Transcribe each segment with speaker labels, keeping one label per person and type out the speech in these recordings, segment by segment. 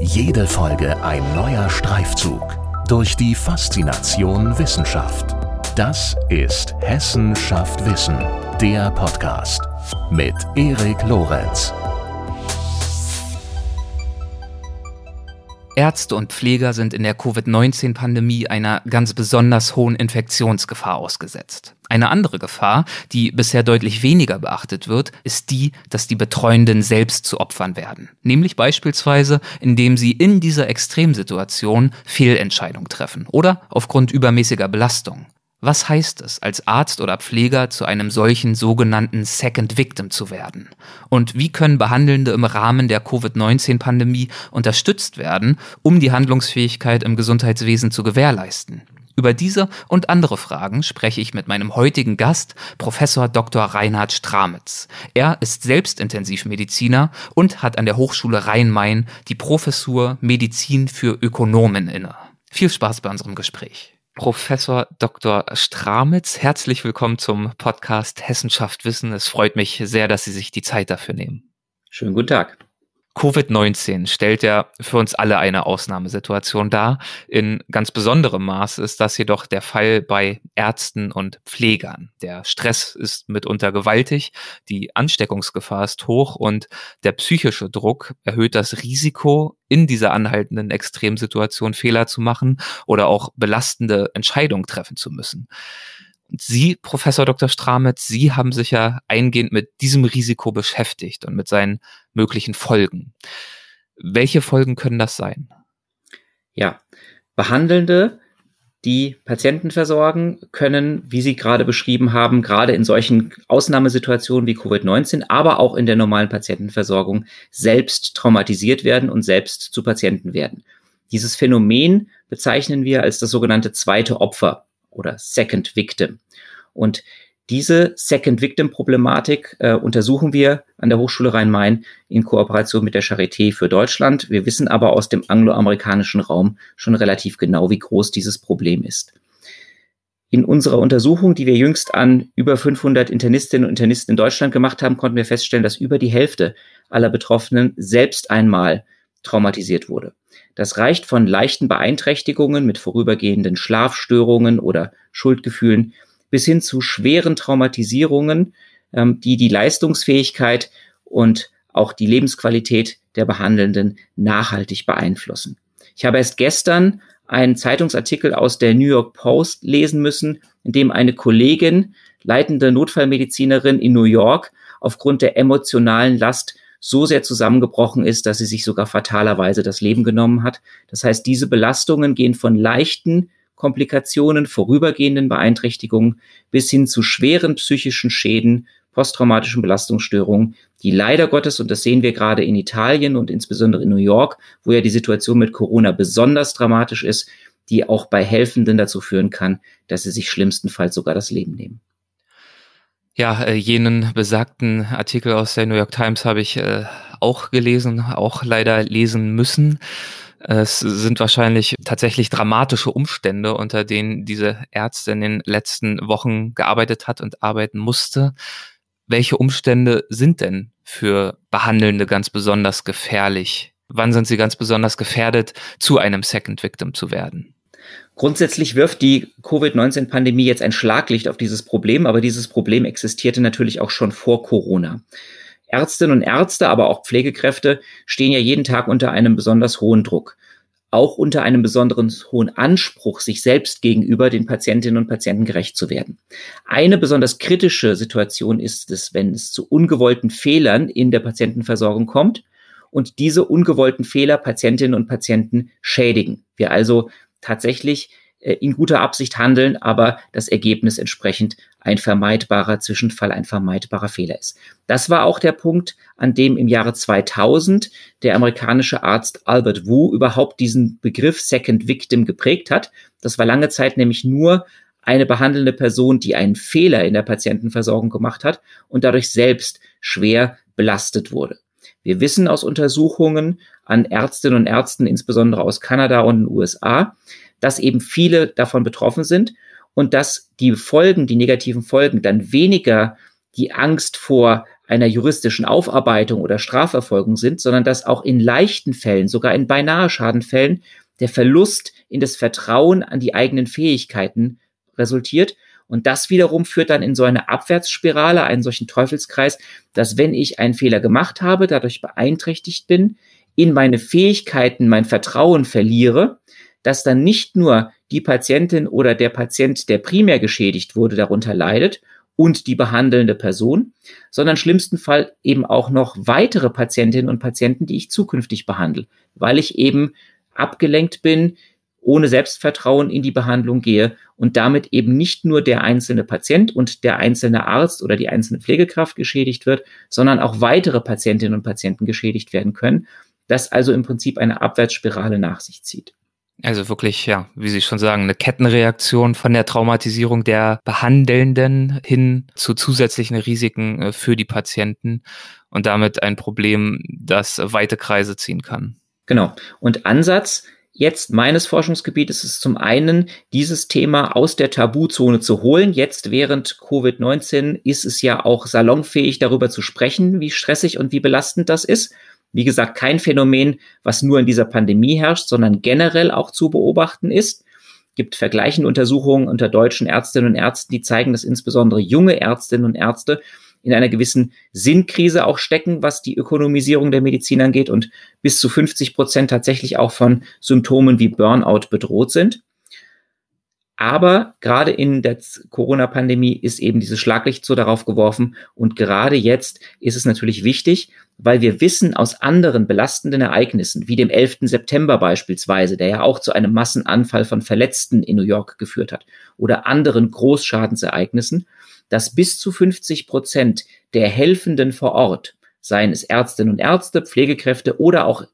Speaker 1: Jede Folge ein neuer Streifzug durch die Faszination Wissenschaft. Das ist Hessen schafft Wissen, der Podcast mit Erik Lorenz.
Speaker 2: Ärzte und Pfleger sind in der Covid-19-Pandemie einer ganz besonders hohen Infektionsgefahr ausgesetzt. Eine andere Gefahr, die bisher deutlich weniger beachtet wird, ist die, dass die Betreuenden selbst zu Opfern werden. Nämlich beispielsweise, indem sie in dieser Extremsituation Fehlentscheidungen treffen oder aufgrund übermäßiger Belastung. Was heißt es, als Arzt oder Pfleger zu einem solchen sogenannten Second Victim zu werden? Und wie können Behandelnde im Rahmen der Covid-19-Pandemie unterstützt werden, um die Handlungsfähigkeit im Gesundheitswesen zu gewährleisten? Über diese und andere Fragen spreche ich mit meinem heutigen Gast, Professor Dr. Reinhard Stramitz. Er ist selbst Intensivmediziner und hat an der Hochschule Rhein-Main die Professur Medizin für Ökonomen inne. Viel Spaß bei unserem Gespräch. Professor Dr. Stramitz. Herzlich willkommen zum Podcast Hessenschaft Wissen. Es freut mich sehr, dass Sie sich die Zeit dafür nehmen.
Speaker 3: Schönen guten Tag.
Speaker 2: Covid-19 stellt ja für uns alle eine Ausnahmesituation dar. In ganz besonderem Maß ist das jedoch der Fall bei Ärzten und Pflegern. Der Stress ist mitunter gewaltig, die Ansteckungsgefahr ist hoch und der psychische Druck erhöht das Risiko, in dieser anhaltenden Extremsituation Fehler zu machen oder auch belastende Entscheidungen treffen zu müssen. Sie, Professor Dr. Stramitz, Sie haben sich ja eingehend mit diesem Risiko beschäftigt und mit seinen möglichen Folgen. Welche Folgen können das sein?
Speaker 3: Ja, Behandelnde, die Patienten versorgen, können, wie Sie gerade beschrieben haben, gerade in solchen Ausnahmesituationen wie Covid-19, aber auch in der normalen Patientenversorgung selbst traumatisiert werden und selbst zu Patienten werden. Dieses Phänomen bezeichnen wir als das sogenannte zweite Opfer oder Second Victim. Und diese Second Victim Problematik äh, untersuchen wir an der Hochschule Rhein-Main in Kooperation mit der Charité für Deutschland. Wir wissen aber aus dem angloamerikanischen Raum schon relativ genau, wie groß dieses Problem ist. In unserer Untersuchung, die wir jüngst an über 500 Internistinnen und Internisten in Deutschland gemacht haben, konnten wir feststellen, dass über die Hälfte aller Betroffenen selbst einmal traumatisiert wurde. Das reicht von leichten Beeinträchtigungen mit vorübergehenden Schlafstörungen oder Schuldgefühlen bis hin zu schweren Traumatisierungen, ähm, die die Leistungsfähigkeit und auch die Lebensqualität der Behandelnden nachhaltig beeinflussen. Ich habe erst gestern einen Zeitungsartikel aus der New York Post lesen müssen, in dem eine Kollegin, leitende Notfallmedizinerin in New York, aufgrund der emotionalen Last so sehr zusammengebrochen ist, dass sie sich sogar fatalerweise das Leben genommen hat. Das heißt, diese Belastungen gehen von leichten Komplikationen, vorübergehenden Beeinträchtigungen bis hin zu schweren psychischen Schäden, posttraumatischen Belastungsstörungen, die leider Gottes, und das sehen wir gerade in Italien und insbesondere in New York, wo ja die Situation mit Corona besonders dramatisch ist, die auch bei Helfenden dazu führen kann, dass sie sich schlimmstenfalls sogar das Leben nehmen.
Speaker 2: Ja, äh, jenen besagten Artikel aus der New York Times habe ich äh, auch gelesen, auch leider lesen müssen. Es sind wahrscheinlich tatsächlich dramatische Umstände, unter denen diese Ärzte in den letzten Wochen gearbeitet hat und arbeiten musste. Welche Umstände sind denn für Behandelnde ganz besonders gefährlich? Wann sind sie ganz besonders gefährdet, zu einem Second Victim zu werden?
Speaker 3: Grundsätzlich wirft die Covid-19-Pandemie jetzt ein Schlaglicht auf dieses Problem, aber dieses Problem existierte natürlich auch schon vor Corona. Ärztinnen und Ärzte, aber auch Pflegekräfte stehen ja jeden Tag unter einem besonders hohen Druck. Auch unter einem besonderen hohen Anspruch, sich selbst gegenüber den Patientinnen und Patienten gerecht zu werden. Eine besonders kritische Situation ist es, wenn es zu ungewollten Fehlern in der Patientenversorgung kommt und diese ungewollten Fehler Patientinnen und Patienten schädigen. Wir also tatsächlich äh, in guter Absicht handeln, aber das Ergebnis entsprechend ein vermeidbarer Zwischenfall, ein vermeidbarer Fehler ist. Das war auch der Punkt, an dem im Jahre 2000 der amerikanische Arzt Albert Wu überhaupt diesen Begriff Second Victim geprägt hat. Das war lange Zeit nämlich nur eine behandelnde Person, die einen Fehler in der Patientenversorgung gemacht hat und dadurch selbst schwer belastet wurde. Wir wissen aus Untersuchungen an Ärztinnen und Ärzten, insbesondere aus Kanada und den USA, dass eben viele davon betroffen sind und dass die Folgen, die negativen Folgen dann weniger die Angst vor einer juristischen Aufarbeitung oder Strafverfolgung sind, sondern dass auch in leichten Fällen, sogar in beinahe Schadenfällen, der Verlust in das Vertrauen an die eigenen Fähigkeiten resultiert. Und das wiederum führt dann in so eine Abwärtsspirale, einen solchen Teufelskreis, dass wenn ich einen Fehler gemacht habe, dadurch beeinträchtigt bin, in meine Fähigkeiten, mein Vertrauen verliere, dass dann nicht nur die Patientin oder der Patient, der primär geschädigt wurde, darunter leidet und die behandelnde Person, sondern schlimmsten Fall eben auch noch weitere Patientinnen und Patienten, die ich zukünftig behandle, weil ich eben abgelenkt bin, ohne Selbstvertrauen in die Behandlung gehe und damit eben nicht nur der einzelne Patient und der einzelne Arzt oder die einzelne Pflegekraft geschädigt wird, sondern auch weitere Patientinnen und Patienten geschädigt werden können, das also im Prinzip eine Abwärtsspirale nach sich zieht.
Speaker 2: Also wirklich, ja, wie Sie schon sagen, eine Kettenreaktion von der Traumatisierung der Behandelnden hin zu zusätzlichen Risiken äh, für die Patienten und damit ein Problem, das weite Kreise ziehen kann.
Speaker 3: Genau. Und Ansatz jetzt meines Forschungsgebietes ist zum einen, dieses Thema aus der Tabuzone zu holen. Jetzt während Covid-19 ist es ja auch salonfähig, darüber zu sprechen, wie stressig und wie belastend das ist. Wie gesagt, kein Phänomen, was nur in dieser Pandemie herrscht, sondern generell auch zu beobachten ist. Gibt vergleichende Untersuchungen unter deutschen Ärztinnen und Ärzten, die zeigen, dass insbesondere junge Ärztinnen und Ärzte in einer gewissen Sinnkrise auch stecken, was die Ökonomisierung der Medizin angeht und bis zu 50 Prozent tatsächlich auch von Symptomen wie Burnout bedroht sind. Aber gerade in der Corona-Pandemie ist eben dieses Schlaglicht so darauf geworfen. Und gerade jetzt ist es natürlich wichtig, weil wir wissen aus anderen belastenden Ereignissen, wie dem 11. September beispielsweise, der ja auch zu einem Massenanfall von Verletzten in New York geführt hat, oder anderen Großschadensereignissen, dass bis zu 50 Prozent der Helfenden vor Ort, seien es Ärztinnen und Ärzte, Pflegekräfte oder auch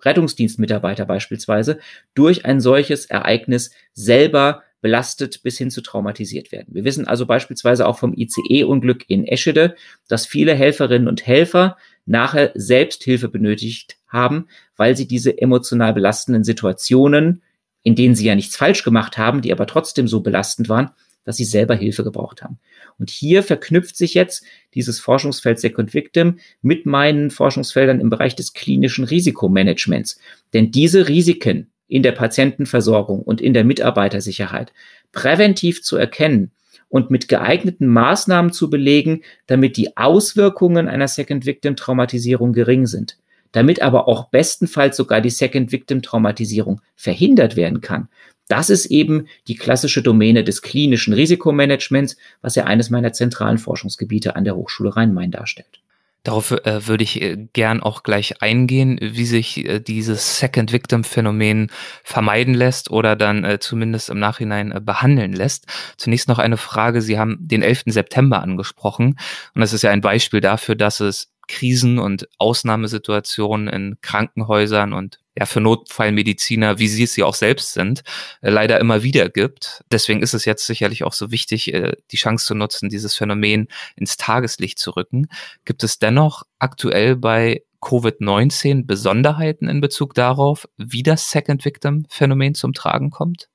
Speaker 3: Rettungsdienstmitarbeiter beispielsweise, durch ein solches Ereignis selber belastet bis hin zu traumatisiert werden. Wir wissen also beispielsweise auch vom ICE-Unglück in Eschede, dass viele Helferinnen und Helfer nachher Selbsthilfe benötigt haben, weil sie diese emotional belastenden Situationen, in denen sie ja nichts falsch gemacht haben, die aber trotzdem so belastend waren, dass sie selber Hilfe gebraucht haben. Und hier verknüpft sich jetzt dieses Forschungsfeld Second Victim mit meinen Forschungsfeldern im Bereich des klinischen Risikomanagements. Denn diese Risiken in der Patientenversorgung und in der Mitarbeitersicherheit präventiv zu erkennen und mit geeigneten Maßnahmen zu belegen, damit die Auswirkungen einer Second Victim Traumatisierung gering sind damit aber auch bestenfalls sogar die Second Victim Traumatisierung verhindert werden kann, das ist eben die klassische Domäne des klinischen Risikomanagements, was ja eines meiner zentralen Forschungsgebiete an der Hochschule Rhein-Main darstellt.
Speaker 2: Darauf äh, würde ich äh, gern auch gleich eingehen, wie sich äh, dieses Second Victim Phänomen vermeiden lässt oder dann äh, zumindest im Nachhinein äh, behandeln lässt. Zunächst noch eine Frage. Sie haben den 11. September angesprochen und das ist ja ein Beispiel dafür, dass es Krisen und Ausnahmesituationen in Krankenhäusern und ja für Notfallmediziner, wie sie es ja auch selbst sind, äh, leider immer wieder gibt. Deswegen ist es jetzt sicherlich auch so wichtig, äh, die Chance zu nutzen, dieses Phänomen ins Tageslicht zu rücken. Gibt es dennoch aktuell bei Covid-19 Besonderheiten in Bezug darauf, wie das Second Victim Phänomen zum Tragen kommt?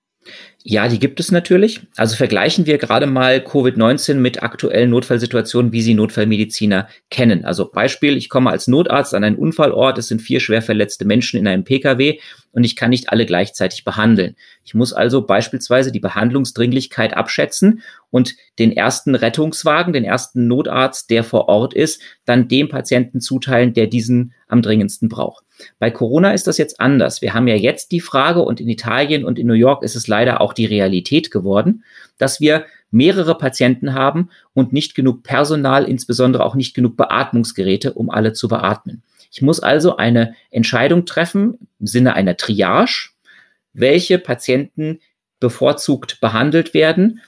Speaker 3: Ja, die gibt es natürlich. Also vergleichen wir gerade mal Covid-19 mit aktuellen Notfallsituationen, wie sie Notfallmediziner kennen. Also Beispiel, ich komme als Notarzt an einen Unfallort, es sind vier schwer verletzte Menschen in einem Pkw und ich kann nicht alle gleichzeitig behandeln. Ich muss also beispielsweise die Behandlungsdringlichkeit abschätzen und den ersten Rettungswagen, den ersten Notarzt, der vor Ort ist, dann dem Patienten zuteilen, der diesen am dringendsten braucht. Bei Corona ist das jetzt anders. Wir haben ja jetzt die Frage und in Italien und in New York ist es leider auch die Realität geworden, dass wir mehrere Patienten haben und nicht genug Personal, insbesondere auch nicht genug Beatmungsgeräte, um alle zu beatmen. Ich muss also eine Entscheidung treffen im Sinne einer Triage, welche Patienten bevorzugt behandelt werden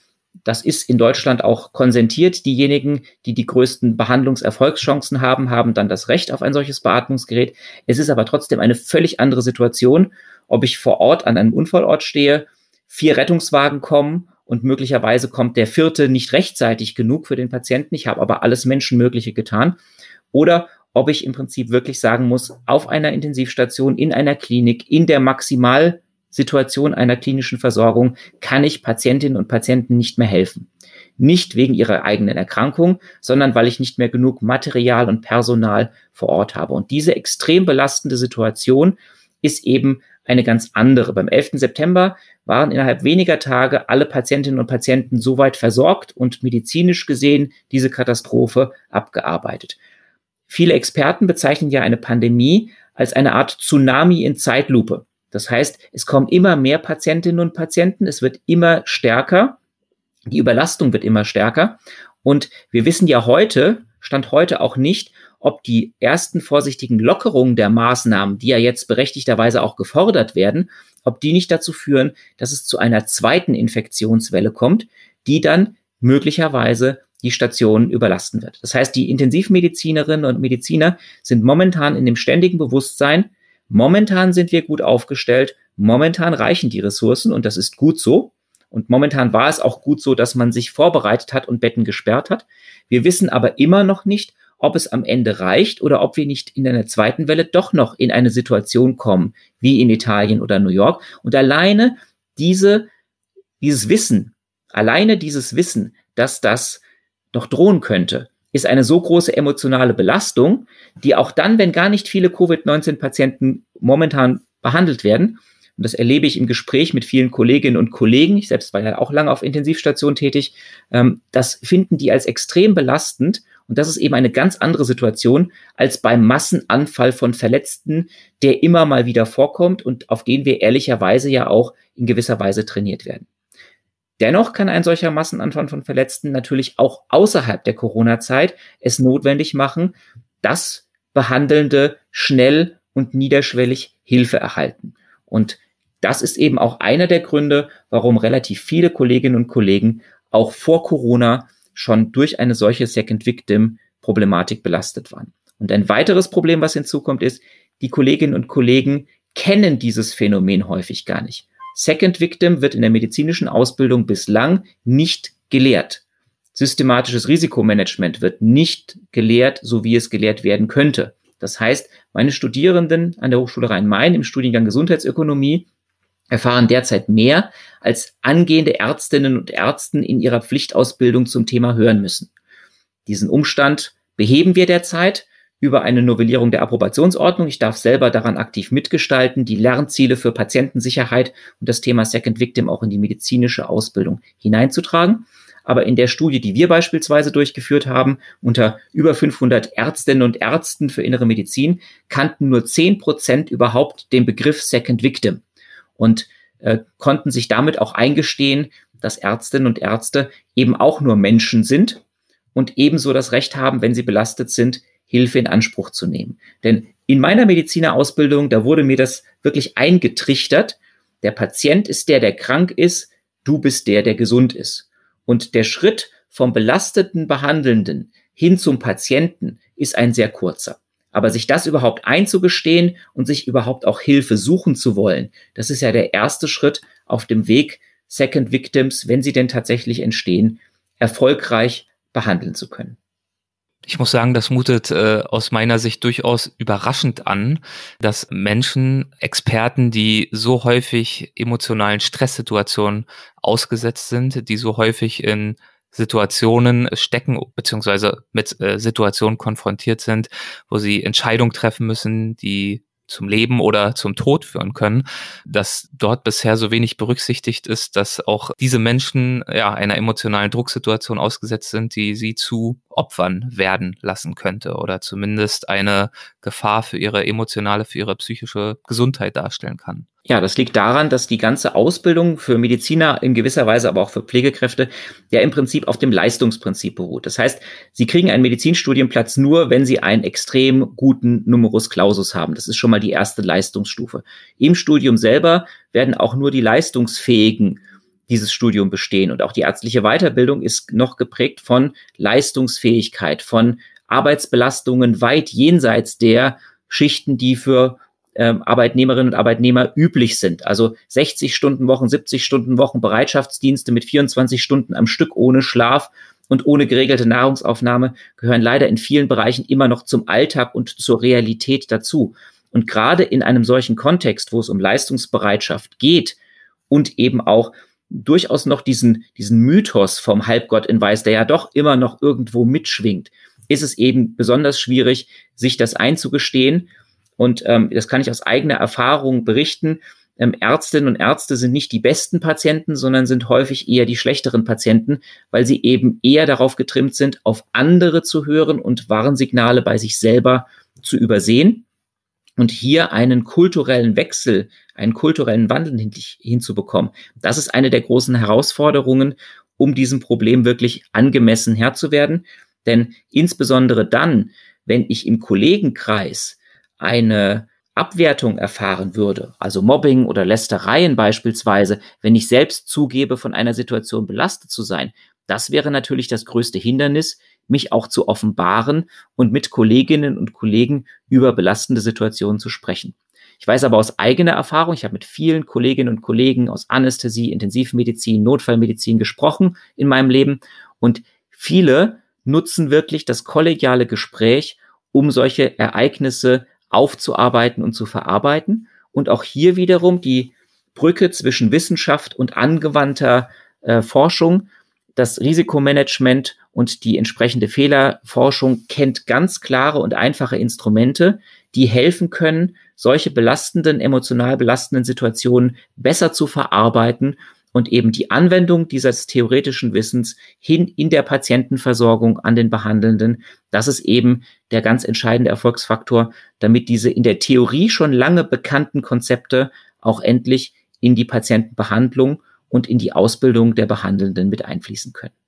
Speaker 3: das ist in Deutschland auch konsentiert. Diejenigen, die die größten Behandlungserfolgschancen haben, haben dann das Recht auf ein solches Beatmungsgerät. Es ist aber trotzdem eine völlig andere Situation, ob ich vor Ort an einem Unfallort stehe, vier Rettungswagen kommen und möglicherweise kommt der vierte nicht rechtzeitig genug für den Patienten. Ich habe aber alles Menschenmögliche getan. Oder ob ich im Prinzip wirklich sagen muss, auf einer Intensivstation, in einer Klinik, in der maximal Situation einer klinischen Versorgung kann ich Patientinnen und Patienten nicht mehr helfen. nicht wegen ihrer eigenen Erkrankung, sondern weil ich nicht mehr genug Material und Personal vor Ort habe. Und diese extrem belastende Situation ist eben eine ganz andere. Beim 11. September waren innerhalb weniger Tage alle Patientinnen und Patienten soweit versorgt und medizinisch gesehen diese Katastrophe abgearbeitet. Viele Experten bezeichnen ja eine Pandemie als eine Art Tsunami in Zeitlupe. Das heißt, es kommen immer mehr Patientinnen und Patienten, es wird immer stärker, die Überlastung wird immer stärker. Und wir wissen ja heute, Stand heute auch nicht, ob die ersten vorsichtigen Lockerungen der Maßnahmen, die ja jetzt berechtigterweise auch gefordert werden, ob die nicht dazu führen, dass es zu einer zweiten Infektionswelle kommt, die dann möglicherweise die Stationen überlasten wird. Das heißt, die Intensivmedizinerinnen und Mediziner sind momentan in dem ständigen Bewusstsein, momentan sind wir gut aufgestellt, momentan reichen die Ressourcen und das ist gut so. Und momentan war es auch gut so, dass man sich vorbereitet hat und Betten gesperrt hat. Wir wissen aber immer noch nicht, ob es am Ende reicht oder ob wir nicht in einer zweiten Welle doch noch in eine Situation kommen, wie in Italien oder New York. Und alleine diese, dieses Wissen, alleine dieses Wissen, dass das noch drohen könnte, ist eine so große emotionale Belastung, die auch dann, wenn gar nicht viele Covid-19-Patienten momentan behandelt werden, und das erlebe ich im Gespräch mit vielen Kolleginnen und Kollegen, ich selbst war ja auch lange auf Intensivstation tätig, ähm, das finden die als extrem belastend und das ist eben eine ganz andere Situation als beim Massenanfall von Verletzten, der immer mal wieder vorkommt und auf den wir ehrlicherweise ja auch in gewisser Weise trainiert werden. Dennoch kann ein solcher Massenanfall von Verletzten natürlich auch außerhalb der Corona-Zeit es notwendig machen, dass Behandelnde schnell und niederschwellig Hilfe erhalten. Und das ist eben auch einer der Gründe, warum relativ viele Kolleginnen und Kollegen auch vor Corona schon durch eine solche Second Victim Problematik belastet waren. Und ein weiteres Problem, was hinzukommt, ist, die Kolleginnen und Kollegen kennen dieses Phänomen häufig gar nicht. Second Victim wird in der medizinischen Ausbildung bislang nicht gelehrt. Systematisches Risikomanagement wird nicht gelehrt, so wie es gelehrt werden könnte. Das heißt, meine Studierenden an der Hochschule Rhein-Main im Studiengang Gesundheitsökonomie erfahren derzeit mehr, als angehende Ärztinnen und Ärzten in ihrer Pflichtausbildung zum Thema hören müssen. Diesen Umstand beheben wir derzeit über eine Novellierung der Approbationsordnung. Ich darf selber daran aktiv mitgestalten, die Lernziele für Patientensicherheit und das Thema Second Victim auch in die medizinische Ausbildung hineinzutragen. Aber in der Studie, die wir beispielsweise durchgeführt haben, unter über 500 Ärztinnen und Ärzten für innere Medizin, kannten nur 10 Prozent überhaupt den Begriff Second Victim und äh, konnten sich damit auch eingestehen, dass Ärztinnen und Ärzte eben auch nur Menschen sind und ebenso das Recht haben, wenn sie belastet sind, Hilfe in Anspruch zu nehmen. Denn in meiner Medizinerausbildung, da wurde mir das wirklich eingetrichtert. Der Patient ist der, der krank ist, du bist der, der gesund ist. Und der Schritt vom belasteten Behandelnden hin zum Patienten ist ein sehr kurzer. Aber sich das überhaupt einzugestehen und sich überhaupt auch Hilfe suchen zu wollen, das ist ja der erste Schritt auf dem Weg, Second Victims, wenn sie denn tatsächlich entstehen, erfolgreich behandeln zu können.
Speaker 2: Ich muss sagen, das mutet äh, aus meiner Sicht durchaus überraschend an, dass Menschen, Experten, die so häufig emotionalen Stresssituationen ausgesetzt sind, die so häufig in Situationen stecken, beziehungsweise mit äh, Situationen konfrontiert sind, wo sie Entscheidungen treffen müssen, die zum Leben oder zum Tod führen können, dass dort bisher so wenig berücksichtigt ist, dass auch diese Menschen ja einer emotionalen Drucksituation ausgesetzt sind, die sie zu Opfern werden lassen könnte oder zumindest eine Gefahr für ihre emotionale, für ihre psychische Gesundheit darstellen kann.
Speaker 3: Ja, das liegt daran, dass die ganze Ausbildung für Mediziner in gewisser Weise, aber auch für Pflegekräfte, ja im Prinzip auf dem Leistungsprinzip beruht. Das heißt, sie kriegen einen Medizinstudienplatz nur, wenn sie einen extrem guten Numerus Clausus haben. Das ist schon mal die erste Leistungsstufe. Im Studium selber werden auch nur die Leistungsfähigen dieses Studium bestehen. Und auch die ärztliche Weiterbildung ist noch geprägt von Leistungsfähigkeit, von Arbeitsbelastungen weit jenseits der Schichten, die für ähm, Arbeitnehmerinnen und Arbeitnehmer üblich sind. Also 60 Stunden Wochen, 70 Stunden Wochen, Bereitschaftsdienste mit 24 Stunden am Stück ohne Schlaf und ohne geregelte Nahrungsaufnahme gehören leider in vielen Bereichen immer noch zum Alltag und zur Realität dazu. Und gerade in einem solchen Kontext, wo es um Leistungsbereitschaft geht und eben auch durchaus noch diesen, diesen Mythos vom Halbgott in Weiß, der ja doch immer noch irgendwo mitschwingt, ist es eben besonders schwierig, sich das einzugestehen. Und ähm, das kann ich aus eigener Erfahrung berichten. Ähm, Ärztinnen und Ärzte sind nicht die besten Patienten, sondern sind häufig eher die schlechteren Patienten, weil sie eben eher darauf getrimmt sind, auf andere zu hören und Warnsignale bei sich selber zu übersehen und hier einen kulturellen Wechsel, einen kulturellen Wandel hin, hinzubekommen. Das ist eine der großen Herausforderungen, um diesem Problem wirklich angemessen Herr zu werden. Denn insbesondere dann, wenn ich im Kollegenkreis eine Abwertung erfahren würde, also Mobbing oder Lästereien beispielsweise, wenn ich selbst zugebe, von einer Situation belastet zu sein, das wäre natürlich das größte Hindernis, mich auch zu offenbaren und mit Kolleginnen und Kollegen über belastende Situationen zu sprechen. Ich weiß aber aus eigener Erfahrung, ich habe mit vielen Kolleginnen und Kollegen aus Anästhesie, Intensivmedizin, Notfallmedizin gesprochen in meinem Leben und viele nutzen wirklich das kollegiale Gespräch, um solche Ereignisse aufzuarbeiten und zu verarbeiten. Und auch hier wiederum die Brücke zwischen Wissenschaft und angewandter äh, Forschung das Risikomanagement und die entsprechende Fehlerforschung kennt ganz klare und einfache Instrumente, die helfen können, solche belastenden, emotional belastenden Situationen besser zu verarbeiten und eben die Anwendung dieses theoretischen Wissens hin in der Patientenversorgung an den Behandelnden, das ist eben der ganz entscheidende Erfolgsfaktor, damit diese in der Theorie schon lange bekannten Konzepte auch endlich in die Patientenbehandlung und in die Ausbildung der Behandelnden mit einfließen können.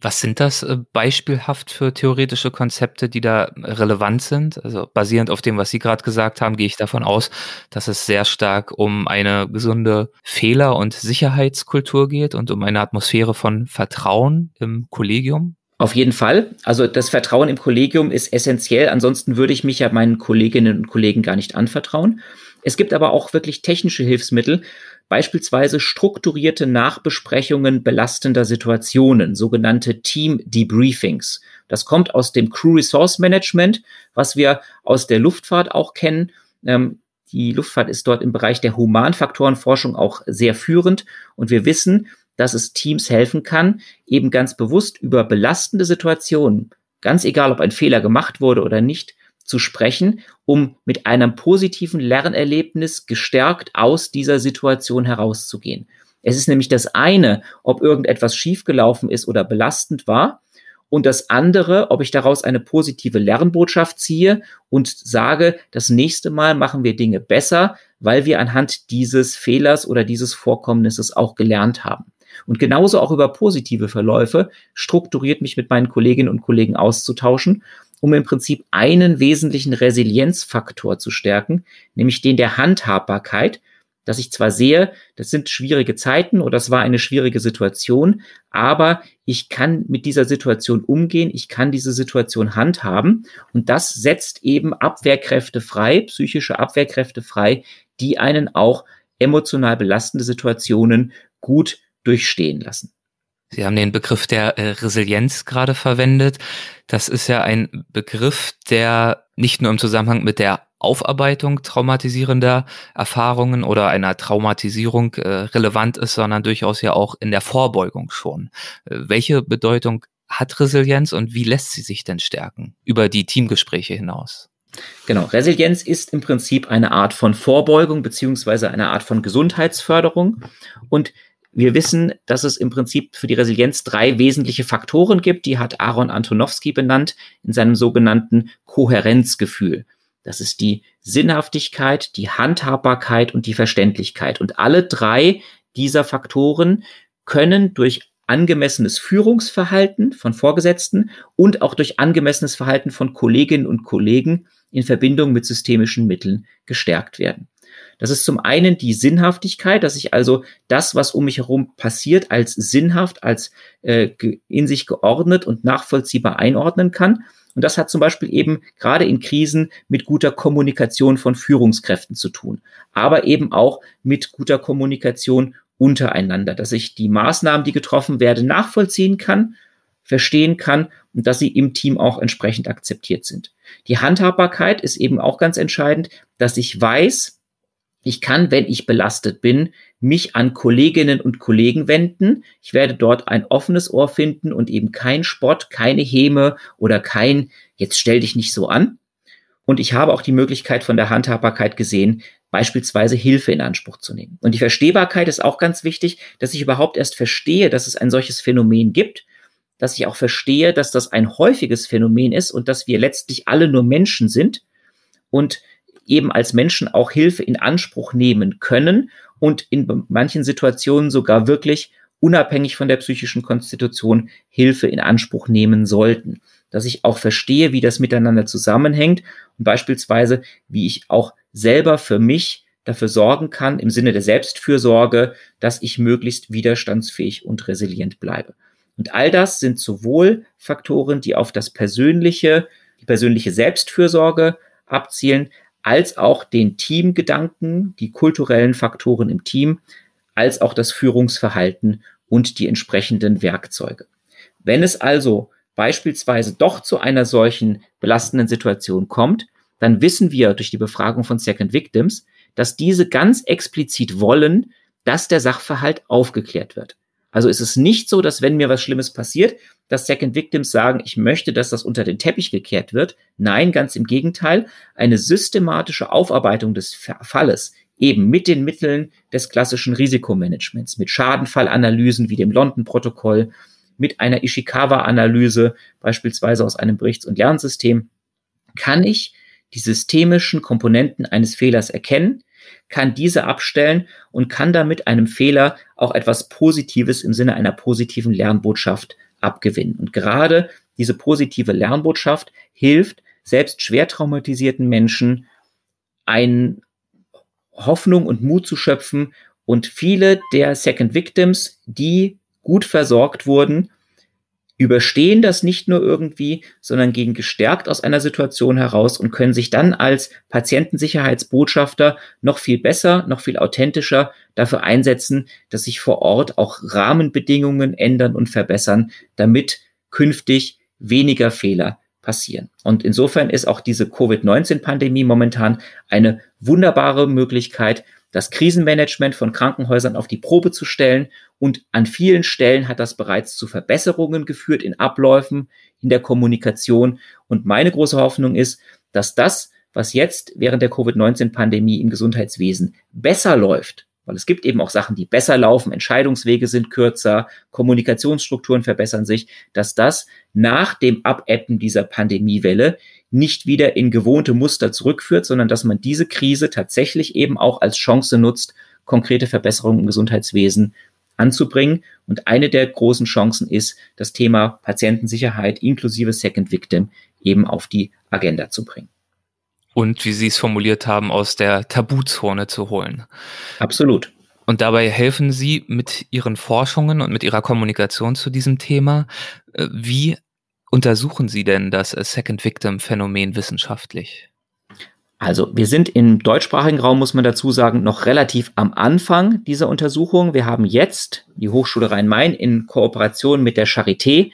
Speaker 2: Was sind das äh, beispielhaft für theoretische Konzepte, die da relevant sind? Also basierend auf dem, was Sie gerade gesagt haben, gehe ich davon aus, dass es sehr stark um eine gesunde Fehler- und Sicherheitskultur geht und um eine Atmosphäre von Vertrauen im Kollegium.
Speaker 3: Auf jeden Fall. Also das Vertrauen im Kollegium ist essentiell. Ansonsten würde ich mich ja meinen Kolleginnen und Kollegen gar nicht anvertrauen. Es gibt aber auch wirklich technische Hilfsmittel, beispielsweise strukturierte Nachbesprechungen belastender Situationen, sogenannte Team Debriefings. Das kommt aus dem Crew Resource Management, was wir aus der Luftfahrt auch kennen. Ähm, die Luftfahrt ist dort im Bereich der Humanfaktorenforschung auch sehr führend und wir wissen, dass es Teams helfen kann, eben ganz bewusst über belastende Situationen, ganz egal ob ein Fehler gemacht wurde oder nicht, zu sprechen, um mit einem positiven Lernerlebnis gestärkt aus dieser Situation herauszugehen. Es ist nämlich das eine, ob irgendetwas schiefgelaufen ist oder belastend war, und das andere, ob ich daraus eine positive Lernbotschaft ziehe und sage, das nächste Mal machen wir Dinge besser, weil wir anhand dieses Fehlers oder dieses Vorkommnisses auch gelernt haben. Und genauso auch über positive Verläufe strukturiert mich mit meinen Kolleginnen und Kollegen auszutauschen um im Prinzip einen wesentlichen Resilienzfaktor zu stärken, nämlich den der Handhabbarkeit, dass ich zwar sehe, das sind schwierige Zeiten oder das war eine schwierige Situation, aber ich kann mit dieser Situation umgehen, ich kann diese Situation handhaben und das setzt eben Abwehrkräfte frei, psychische Abwehrkräfte frei, die einen auch emotional belastende Situationen gut durchstehen lassen.
Speaker 2: Sie haben den Begriff der äh, Resilienz gerade verwendet. Das ist ja ein Begriff, der nicht nur im Zusammenhang mit der Aufarbeitung traumatisierender Erfahrungen oder einer Traumatisierung äh, relevant ist, sondern durchaus ja auch in der Vorbeugung schon. Äh, welche Bedeutung hat Resilienz und wie lässt sie sich denn stärken über die Teamgespräche hinaus?
Speaker 3: Genau, Resilienz ist im Prinzip eine Art von Vorbeugung beziehungsweise eine Art von Gesundheitsförderung und wir wissen, dass es im Prinzip für die Resilienz drei wesentliche Faktoren gibt. Die hat Aaron Antonowski benannt in seinem sogenannten Kohärenzgefühl. Das ist die Sinnhaftigkeit, die Handhabbarkeit und die Verständlichkeit. Und alle drei dieser Faktoren können durch angemessenes Führungsverhalten von Vorgesetzten und auch durch angemessenes Verhalten von Kolleginnen und Kollegen in Verbindung mit systemischen Mitteln gestärkt werden. Das ist zum einen die Sinnhaftigkeit, dass ich also das, was um mich herum passiert, als sinnhaft, als äh, in sich geordnet und nachvollziehbar einordnen kann. Und das hat zum Beispiel eben gerade in Krisen mit guter Kommunikation von Führungskräften zu tun, aber eben auch mit guter Kommunikation untereinander, dass ich die Maßnahmen, die getroffen werden, nachvollziehen kann, verstehen kann und dass sie im Team auch entsprechend akzeptiert sind. Die Handhabbarkeit ist eben auch ganz entscheidend, dass ich weiß, Ich kann, wenn ich belastet bin, mich an Kolleginnen und Kollegen wenden. Ich werde dort ein offenes Ohr finden und eben kein Spott, keine Häme oder kein, jetzt stell dich nicht so an. Und ich habe auch die Möglichkeit von der Handhabbarkeit gesehen, beispielsweise Hilfe in Anspruch zu nehmen. Und die Verstehbarkeit ist auch ganz wichtig, dass ich überhaupt erst verstehe, dass es ein solches Phänomen gibt, dass ich auch verstehe, dass das ein häufiges Phänomen ist und dass wir letztlich alle nur Menschen sind und eben als Menschen auch Hilfe in Anspruch nehmen können und in manchen Situationen sogar wirklich unabhängig von der psychischen Konstitution Hilfe in Anspruch nehmen sollten. Dass ich auch verstehe, wie das miteinander zusammenhängt und beispielsweise, wie ich auch selber für mich dafür sorgen kann, im Sinne der Selbstfürsorge, dass ich möglichst widerstandsfähig und resilient bleibe. Und all das sind sowohl Faktoren, die auf das persönliche, die persönliche Selbstfürsorge abzielen, als auch den Teamgedanken, die kulturellen Faktoren im Team, als auch das Führungsverhalten und die entsprechenden Werkzeuge. Wenn es also beispielsweise doch zu einer solchen belastenden Situation kommt, dann wissen wir durch die Befragung von Second Victims, dass diese ganz explizit wollen, dass der Sachverhalt aufgeklärt wird. Also ist es nicht so, dass wenn mir was Schlimmes passiert, dass Second Victims sagen, ich möchte, dass das unter den Teppich gekehrt wird. Nein, ganz im Gegenteil. Eine systematische Aufarbeitung des Falles eben mit den Mitteln des klassischen Risikomanagements, mit Schadenfallanalysen wie dem London-Protokoll, mit einer Ishikawa-Analyse, beispielsweise aus einem Berichts- und Lernsystem, kann ich die systemischen Komponenten eines Fehlers erkennen, kann diese abstellen und kann damit einem Fehler auch etwas Positives im Sinne einer positiven Lernbotschaft abgewinnen. Und gerade diese positive Lernbotschaft hilft selbst schwer traumatisierten Menschen, ein Hoffnung und Mut zu schöpfen. Und viele der Second Victims, die gut versorgt wurden, überstehen das nicht nur irgendwie, sondern gehen gestärkt aus einer Situation heraus und können sich dann als Patientensicherheitsbotschafter noch viel besser, noch viel authentischer dafür einsetzen, dass sich vor Ort auch Rahmenbedingungen ändern und verbessern, damit künftig weniger Fehler passieren. Und insofern ist auch diese Covid-19-Pandemie momentan eine wunderbare Möglichkeit, das Krisenmanagement von Krankenhäusern auf die Probe zu stellen. Und an vielen Stellen hat das bereits zu Verbesserungen geführt in Abläufen, in der Kommunikation. Und meine große Hoffnung ist, dass das, was jetzt während der Covid-19-Pandemie im Gesundheitswesen besser läuft, weil es gibt eben auch Sachen, die besser laufen, Entscheidungswege sind kürzer, Kommunikationsstrukturen verbessern sich, dass das nach dem Abebben dieser Pandemiewelle nicht wieder in gewohnte Muster zurückführt, sondern dass man diese Krise tatsächlich eben auch als Chance nutzt, konkrete Verbesserungen im Gesundheitswesen anzubringen. Und eine der großen Chancen ist, das Thema Patientensicherheit inklusive Second Victim eben auf die Agenda zu bringen.
Speaker 2: Und wie Sie es formuliert haben, aus der Tabuzone zu holen.
Speaker 3: Absolut.
Speaker 2: Und dabei helfen Sie mit Ihren Forschungen und mit Ihrer Kommunikation zu diesem Thema. Äh, wie untersuchen Sie denn das Second Victim Phänomen wissenschaftlich?
Speaker 3: Also wir sind im deutschsprachigen Raum, muss man dazu sagen, noch relativ am Anfang dieser Untersuchung. Wir haben jetzt die Hochschule Rhein-Main in Kooperation mit der Charité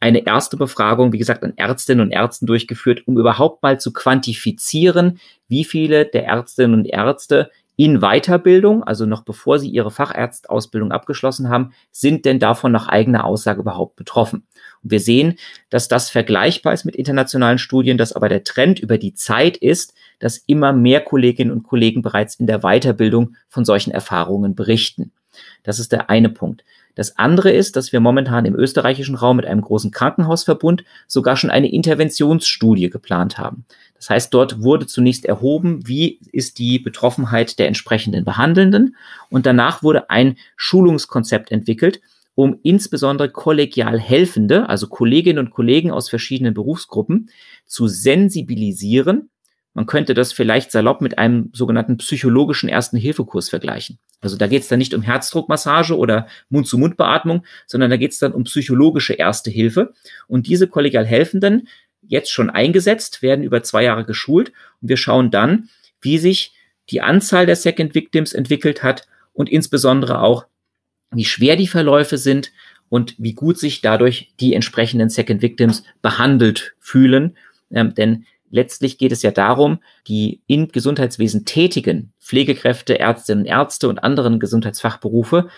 Speaker 3: eine erste Befragung, wie gesagt, an Ärztinnen und Ärzten durchgeführt, um überhaupt mal zu quantifizieren, wie viele der Ärztinnen und Ärzte in Weiterbildung, also noch bevor sie ihre Fachärztausbildung abgeschlossen haben, sind denn davon nach eigener Aussage überhaupt betroffen. Und wir sehen, dass das vergleichbar ist mit internationalen Studien, dass aber der Trend über die Zeit ist, dass immer mehr Kolleginnen und Kollegen bereits in der Weiterbildung von solchen Erfahrungen berichten. Das ist der eine Punkt. Das andere ist, dass wir momentan im österreichischen Raum mit einem großen Krankenhausverbund sogar schon eine Interventionsstudie geplant haben. Das heißt, dort wurde zunächst erhoben, wie ist die Betroffenheit der entsprechenden Behandelnden und danach wurde ein Schulungskonzept entwickelt, um insbesondere kollegial Helfende, also Kolleginnen und Kollegen aus verschiedenen Berufsgruppen, zu sensibilisieren. Man könnte das vielleicht salopp mit einem sogenannten psychologischen Ersten-Hilfekurs vergleichen. Also da geht es dann nicht um Herzdruckmassage oder Mund-zu-Mund-Beatmung, sondern da geht es dann um psychologische Erste Hilfe. Und diese kollegial Helfenden, jetzt schon eingesetzt, werden über zwei Jahre geschult. Und wir schauen dann, wie sich die Anzahl der Second Victims entwickelt hat und insbesondere auch, wie schwer die Verläufe sind und wie gut sich dadurch die entsprechenden Second Victims behandelt fühlen. Ähm, denn letztlich geht es ja darum, die im Gesundheitswesen tätigen Pflegekräfte, Ärztinnen und Ärzte und anderen Gesundheitsfachberufe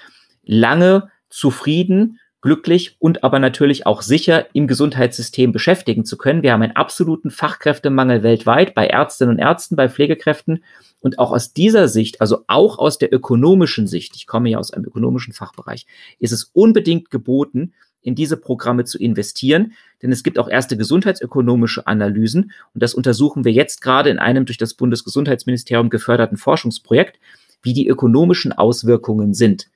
Speaker 3: lange zufrieden glücklich und aber natürlich auch sicher im Gesundheitssystem beschäftigen zu können. Wir haben einen absoluten Fachkräftemangel weltweit bei Ärztinnen und Ärzten, bei Pflegekräften. Und auch aus dieser Sicht, also auch aus der ökonomischen Sicht, ich komme ja aus einem ökonomischen Fachbereich, ist es unbedingt geboten, in diese Programme zu investieren, denn es gibt auch erste gesundheitsökonomische Analysen und das untersuchen wir jetzt gerade in einem durch das Bundesgesundheitsministerium geförderten Forschungsprojekt, wie die ökonomischen Auswirkungen sind.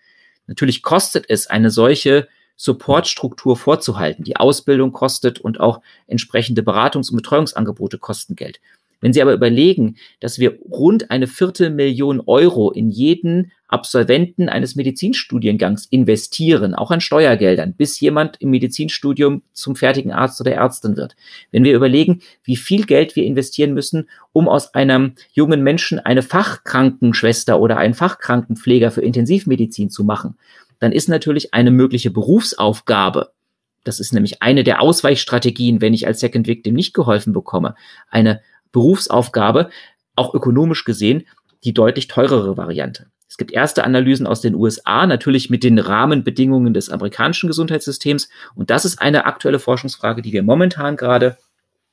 Speaker 3: Natürlich kostet es eine solche Supportstruktur vorzuhalten. Die Ausbildung kostet und auch entsprechende Beratungs- und Betreuungsangebote kosten Geld. Wenn Sie aber überlegen, dass wir rund eine Viertelmillion Euro in jeden Absolventen eines Medizinstudiengangs investieren, auch an Steuergeldern, bis jemand im Medizinstudium zum fertigen Arzt oder Ärztin wird. Wenn wir überlegen, wie viel Geld wir investieren müssen, um aus einem jungen Menschen eine Fachkrankenschwester oder einen Fachkrankenpfleger für Intensivmedizin zu machen, dann ist natürlich eine mögliche Berufsaufgabe, das ist nämlich eine der Ausweichstrategien, wenn ich als Second Victim nicht geholfen bekomme, eine Berufsaufgabe, auch ökonomisch gesehen, die deutlich teurere Variante. Es gibt erste Analysen aus den USA, natürlich mit den Rahmenbedingungen des amerikanischen Gesundheitssystems. Und das ist eine aktuelle Forschungsfrage, die wir momentan gerade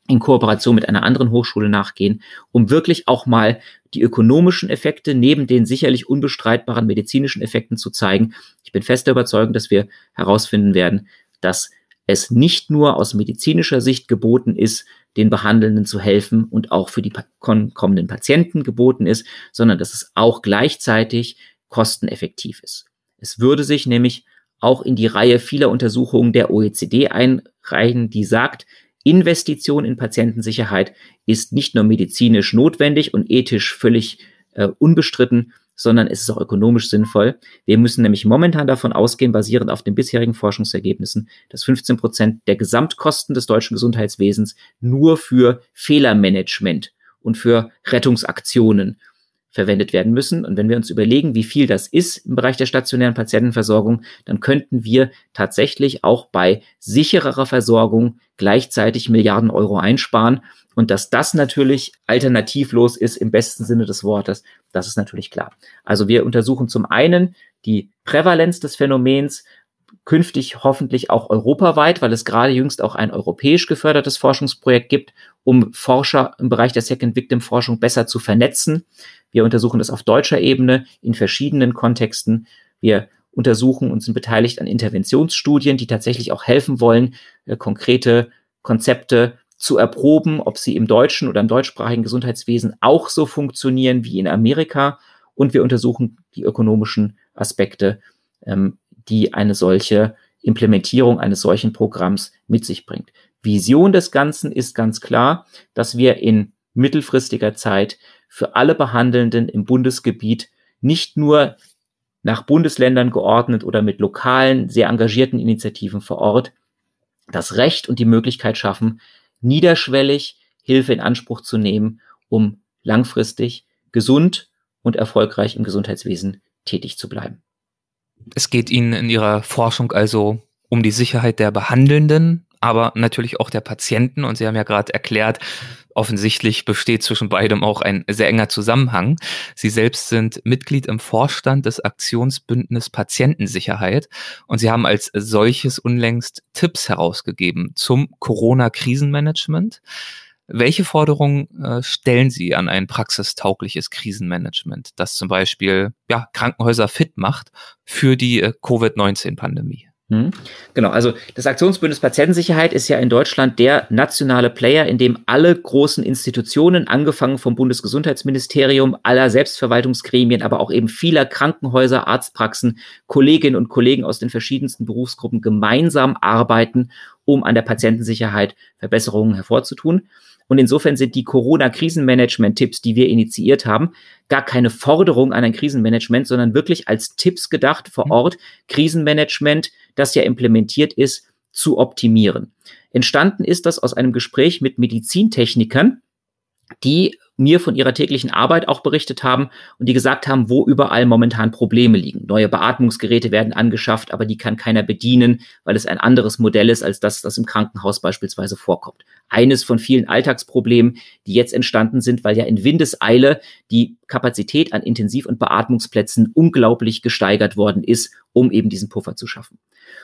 Speaker 3: in Kooperation mit einer anderen Hochschule nachgehen, um wirklich auch mal die ökonomischen Effekte neben den sicherlich unbestreitbaren medizinischen Effekten zu zeigen. Ich bin fest der Überzeugung, dass wir herausfinden werden, dass es nicht nur aus medizinischer Sicht geboten ist, den Behandelnden zu helfen und auch für die kommenden Patienten geboten ist, sondern dass es auch gleichzeitig kosteneffektiv ist. Es würde sich nämlich auch in die Reihe vieler Untersuchungen der OECD einreihen, die sagt, Investition in Patientensicherheit ist nicht nur medizinisch notwendig und ethisch völlig äh, unbestritten, sondern es ist auch ökonomisch sinnvoll. Wir müssen nämlich momentan davon ausgehen, basierend auf den bisherigen Forschungsergebnissen, dass 15 Prozent der Gesamtkosten des deutschen Gesundheitswesens nur für Fehlermanagement und für Rettungsaktionen verwendet werden müssen. Und wenn wir uns überlegen, wie viel das ist im Bereich der stationären Patientenversorgung, dann könnten wir tatsächlich auch bei sichererer Versorgung gleichzeitig Milliarden Euro einsparen. Und dass das natürlich alternativlos ist im besten Sinne des Wortes, das ist natürlich klar. Also wir untersuchen zum einen die Prävalenz des Phänomens, künftig hoffentlich auch europaweit, weil es gerade jüngst auch ein europäisch gefördertes Forschungsprojekt gibt, um Forscher im Bereich der Second Victim Forschung besser zu vernetzen. Wir untersuchen das auf deutscher Ebene in verschiedenen Kontexten. Wir untersuchen und sind beteiligt an Interventionsstudien, die tatsächlich auch helfen wollen, äh, konkrete Konzepte zu erproben, ob sie im deutschen oder im deutschsprachigen Gesundheitswesen auch so funktionieren wie in Amerika. Und wir untersuchen die ökonomischen Aspekte, ähm, die eine solche Implementierung eines solchen Programms mit sich bringt. Vision des Ganzen ist ganz klar, dass wir in mittelfristiger Zeit für alle Behandelnden im Bundesgebiet nicht nur nach Bundesländern geordnet oder mit lokalen, sehr engagierten Initiativen vor Ort das Recht und die Möglichkeit schaffen, niederschwellig Hilfe in Anspruch zu nehmen, um langfristig gesund und erfolgreich im Gesundheitswesen tätig zu bleiben.
Speaker 2: Es geht Ihnen in Ihrer Forschung also um die Sicherheit der Behandelnden, aber natürlich auch der Patienten. Und Sie haben ja gerade erklärt, offensichtlich besteht zwischen beidem auch ein sehr enger Zusammenhang. Sie selbst sind Mitglied im Vorstand des Aktionsbündnis Patientensicherheit und Sie haben als solches unlängst Tipps herausgegeben zum Corona-Krisenmanagement. Welche Forderungen äh, stellen Sie an ein praxistaugliches Krisenmanagement, das zum Beispiel ja, Krankenhäuser fit macht für die äh, Covid-19-Pandemie?
Speaker 3: Hm. Genau, also das Aktionsbündnis Patientensicherheit ist ja in Deutschland der nationale Player, in dem alle großen Institutionen, angefangen vom Bundesgesundheitsministerium, aller Selbstverwaltungsgremien, aber auch eben vieler Krankenhäuser, Arztpraxen, Kolleginnen und Kollegen aus den verschiedensten Berufsgruppen gemeinsam arbeiten, um an der Patientensicherheit Verbesserungen hervorzutun. Und insofern sind die Corona-Krisenmanagement-Tipps, die wir initiiert haben, gar keine Forderung an ein Krisenmanagement, sondern wirklich als Tipps gedacht vor mhm. Ort, Krisenmanagement, das ja implementiert ist, zu optimieren. Entstanden ist das aus einem Gespräch mit Medizintechnikern, die mir von ihrer täglichen Arbeit auch berichtet haben und die gesagt haben, wo überall momentan Probleme liegen. Neue Beatmungsgeräte werden angeschafft, aber die kann keiner bedienen, weil es ein anderes Modell ist, als das, das im Krankenhaus beispielsweise vorkommt. Eines von vielen Alltagsproblemen, die jetzt entstanden sind, weil ja in Windeseile die Kapazität an Intensiv- und Beatmungsplätzen unglaublich gesteigert worden ist, um eben diesen Puffer zu schaffen.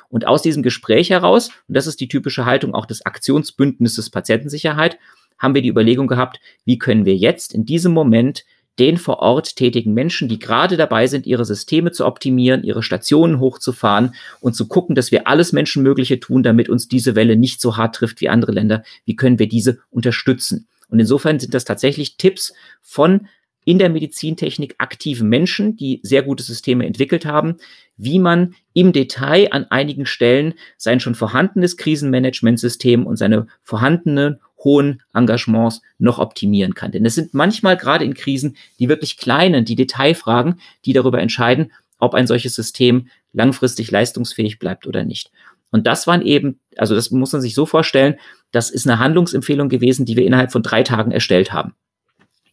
Speaker 3: Und aus diesem Gespräch heraus, und das ist die typische Haltung auch des Aktionsbündnisses Patientensicherheit, haben wir die Überlegung gehabt, wie können wir jetzt in diesem Moment den vor Ort tätigen Menschen, die gerade dabei sind, ihre Systeme zu optimieren, ihre Stationen hochzufahren und zu gucken, dass wir alles Menschenmögliche tun, damit uns diese Welle nicht so hart trifft wie andere Länder. Wie können wir diese unterstützen? Und insofern sind das tatsächlich Tipps von in der Medizintechnik aktiven Menschen, die sehr gute Systeme entwickelt haben, wie man im Detail an einigen Stellen sein schon vorhandenes Krisenmanagementsystem und seine vorhandenen hohen Engagements noch optimieren kann. Denn es sind manchmal gerade in Krisen die wirklich kleinen, die Detailfragen, die darüber entscheiden, ob ein solches System langfristig leistungsfähig bleibt oder nicht. Und das waren eben, also das muss man sich so vorstellen, das ist eine Handlungsempfehlung gewesen, die wir innerhalb von drei Tagen erstellt haben.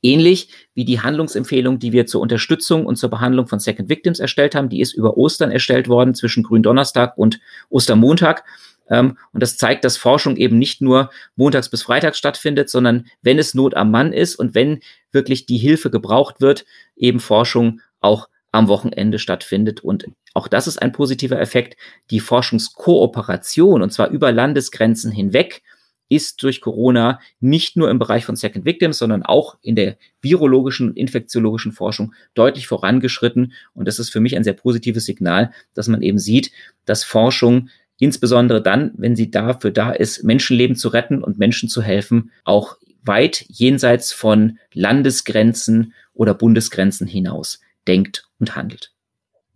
Speaker 3: Ähnlich wie die Handlungsempfehlung, die wir zur Unterstützung und zur Behandlung von Second Victims erstellt haben, die ist über Ostern erstellt worden zwischen Gründonnerstag und Ostermontag. Ähm, und das zeigt, dass Forschung eben nicht nur montags bis freitags stattfindet, sondern wenn es Not am Mann ist und wenn wirklich die Hilfe gebraucht wird, eben Forschung auch am Wochenende stattfindet. Und auch das ist ein positiver Effekt. Die Forschungskooperation, und zwar über Landesgrenzen hinweg, ist durch Corona nicht nur im Bereich von Second Victims, sondern auch in der virologischen und infektiologischen Forschung deutlich vorangeschritten. Und das ist für mich ein sehr positives Signal, dass man eben sieht, dass Forschung insbesondere dann, wenn sie dafür da ist, Menschenleben zu retten und Menschen zu helfen, auch weit jenseits von Landesgrenzen oder Bundesgrenzen hinaus denkt und handelt.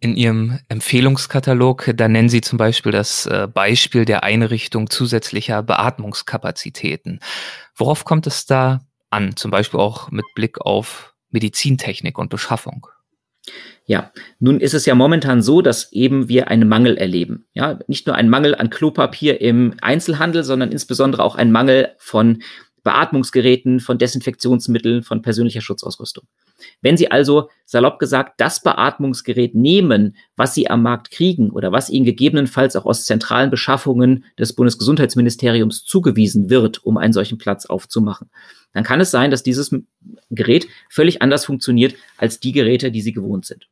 Speaker 2: In Ihrem Empfehlungskatalog, da nennen Sie zum Beispiel das äh, Beispiel der Einrichtung zusätzlicher Beatmungskapazitäten. Worauf kommt es da an, zum Beispiel auch mit Blick auf Medizintechnik und Beschaffung?
Speaker 3: Ja, nun ist es ja momentan so, dass eben wir einen Mangel erleben. Ja, nicht nur einen Mangel an Klopapier im Einzelhandel, sondern insbesondere auch einen Mangel von Beatmungsgeräten, von Desinfektionsmitteln, von persönlicher Schutzausrüstung. Wenn Sie also, salopp gesagt, das Beatmungsgerät nehmen, was Sie am Markt kriegen oder was Ihnen gegebenenfalls auch aus zentralen Beschaffungen des Bundesgesundheitsministeriums zugewiesen wird, um einen solchen Platz aufzumachen, dann kann es sein, dass dieses Gerät völlig anders funktioniert als die Geräte, die Sie gewohnt sind.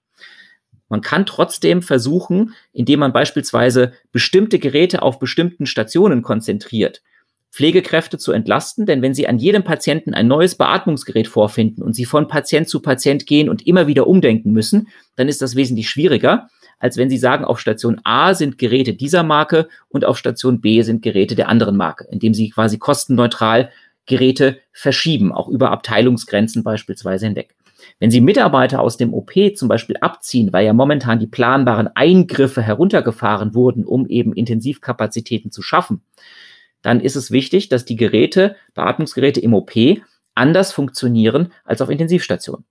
Speaker 3: Man kann trotzdem versuchen, indem man beispielsweise bestimmte Geräte auf bestimmten Stationen konzentriert, Pflegekräfte zu entlasten, denn wenn sie an jedem Patienten ein neues Beatmungsgerät vorfinden und sie von Patient zu Patient gehen und immer wieder umdenken müssen, dann ist das wesentlich schwieriger, als wenn sie sagen, auf Station A sind Geräte dieser Marke und auf Station B sind Geräte der anderen Marke, indem sie quasi kostenneutral Geräte verschieben, auch über Abteilungsgrenzen beispielsweise hinweg. Wenn Sie Mitarbeiter aus dem OP zum Beispiel abziehen, weil ja momentan die planbaren Eingriffe heruntergefahren wurden, um eben Intensivkapazitäten zu schaffen, dann ist es wichtig, dass die Geräte, Beatmungsgeräte im OP, anders funktionieren als auf Intensivstationen.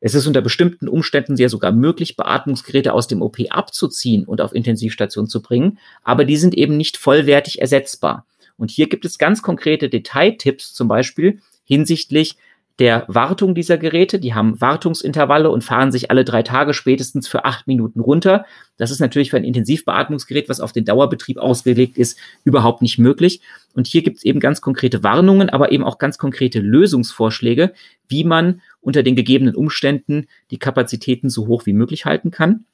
Speaker 3: Es ist unter bestimmten Umständen sehr sogar möglich, Beatmungsgeräte aus dem OP abzuziehen und auf Intensivstationen zu bringen, aber die sind eben nicht vollwertig ersetzbar. Und hier gibt es ganz konkrete Detailtipps, zum Beispiel hinsichtlich der Wartung dieser Geräte. Die haben Wartungsintervalle und fahren sich alle drei Tage spätestens für acht Minuten runter. Das ist natürlich für ein Intensivbeatmungsgerät, was auf den Dauerbetrieb ausgelegt ist, überhaupt nicht möglich. Und hier gibt es eben ganz konkrete Warnungen, aber eben auch ganz konkrete Lösungsvorschläge, wie man unter den gegebenen Umständen die Kapazitäten so hoch wie möglich halten kann.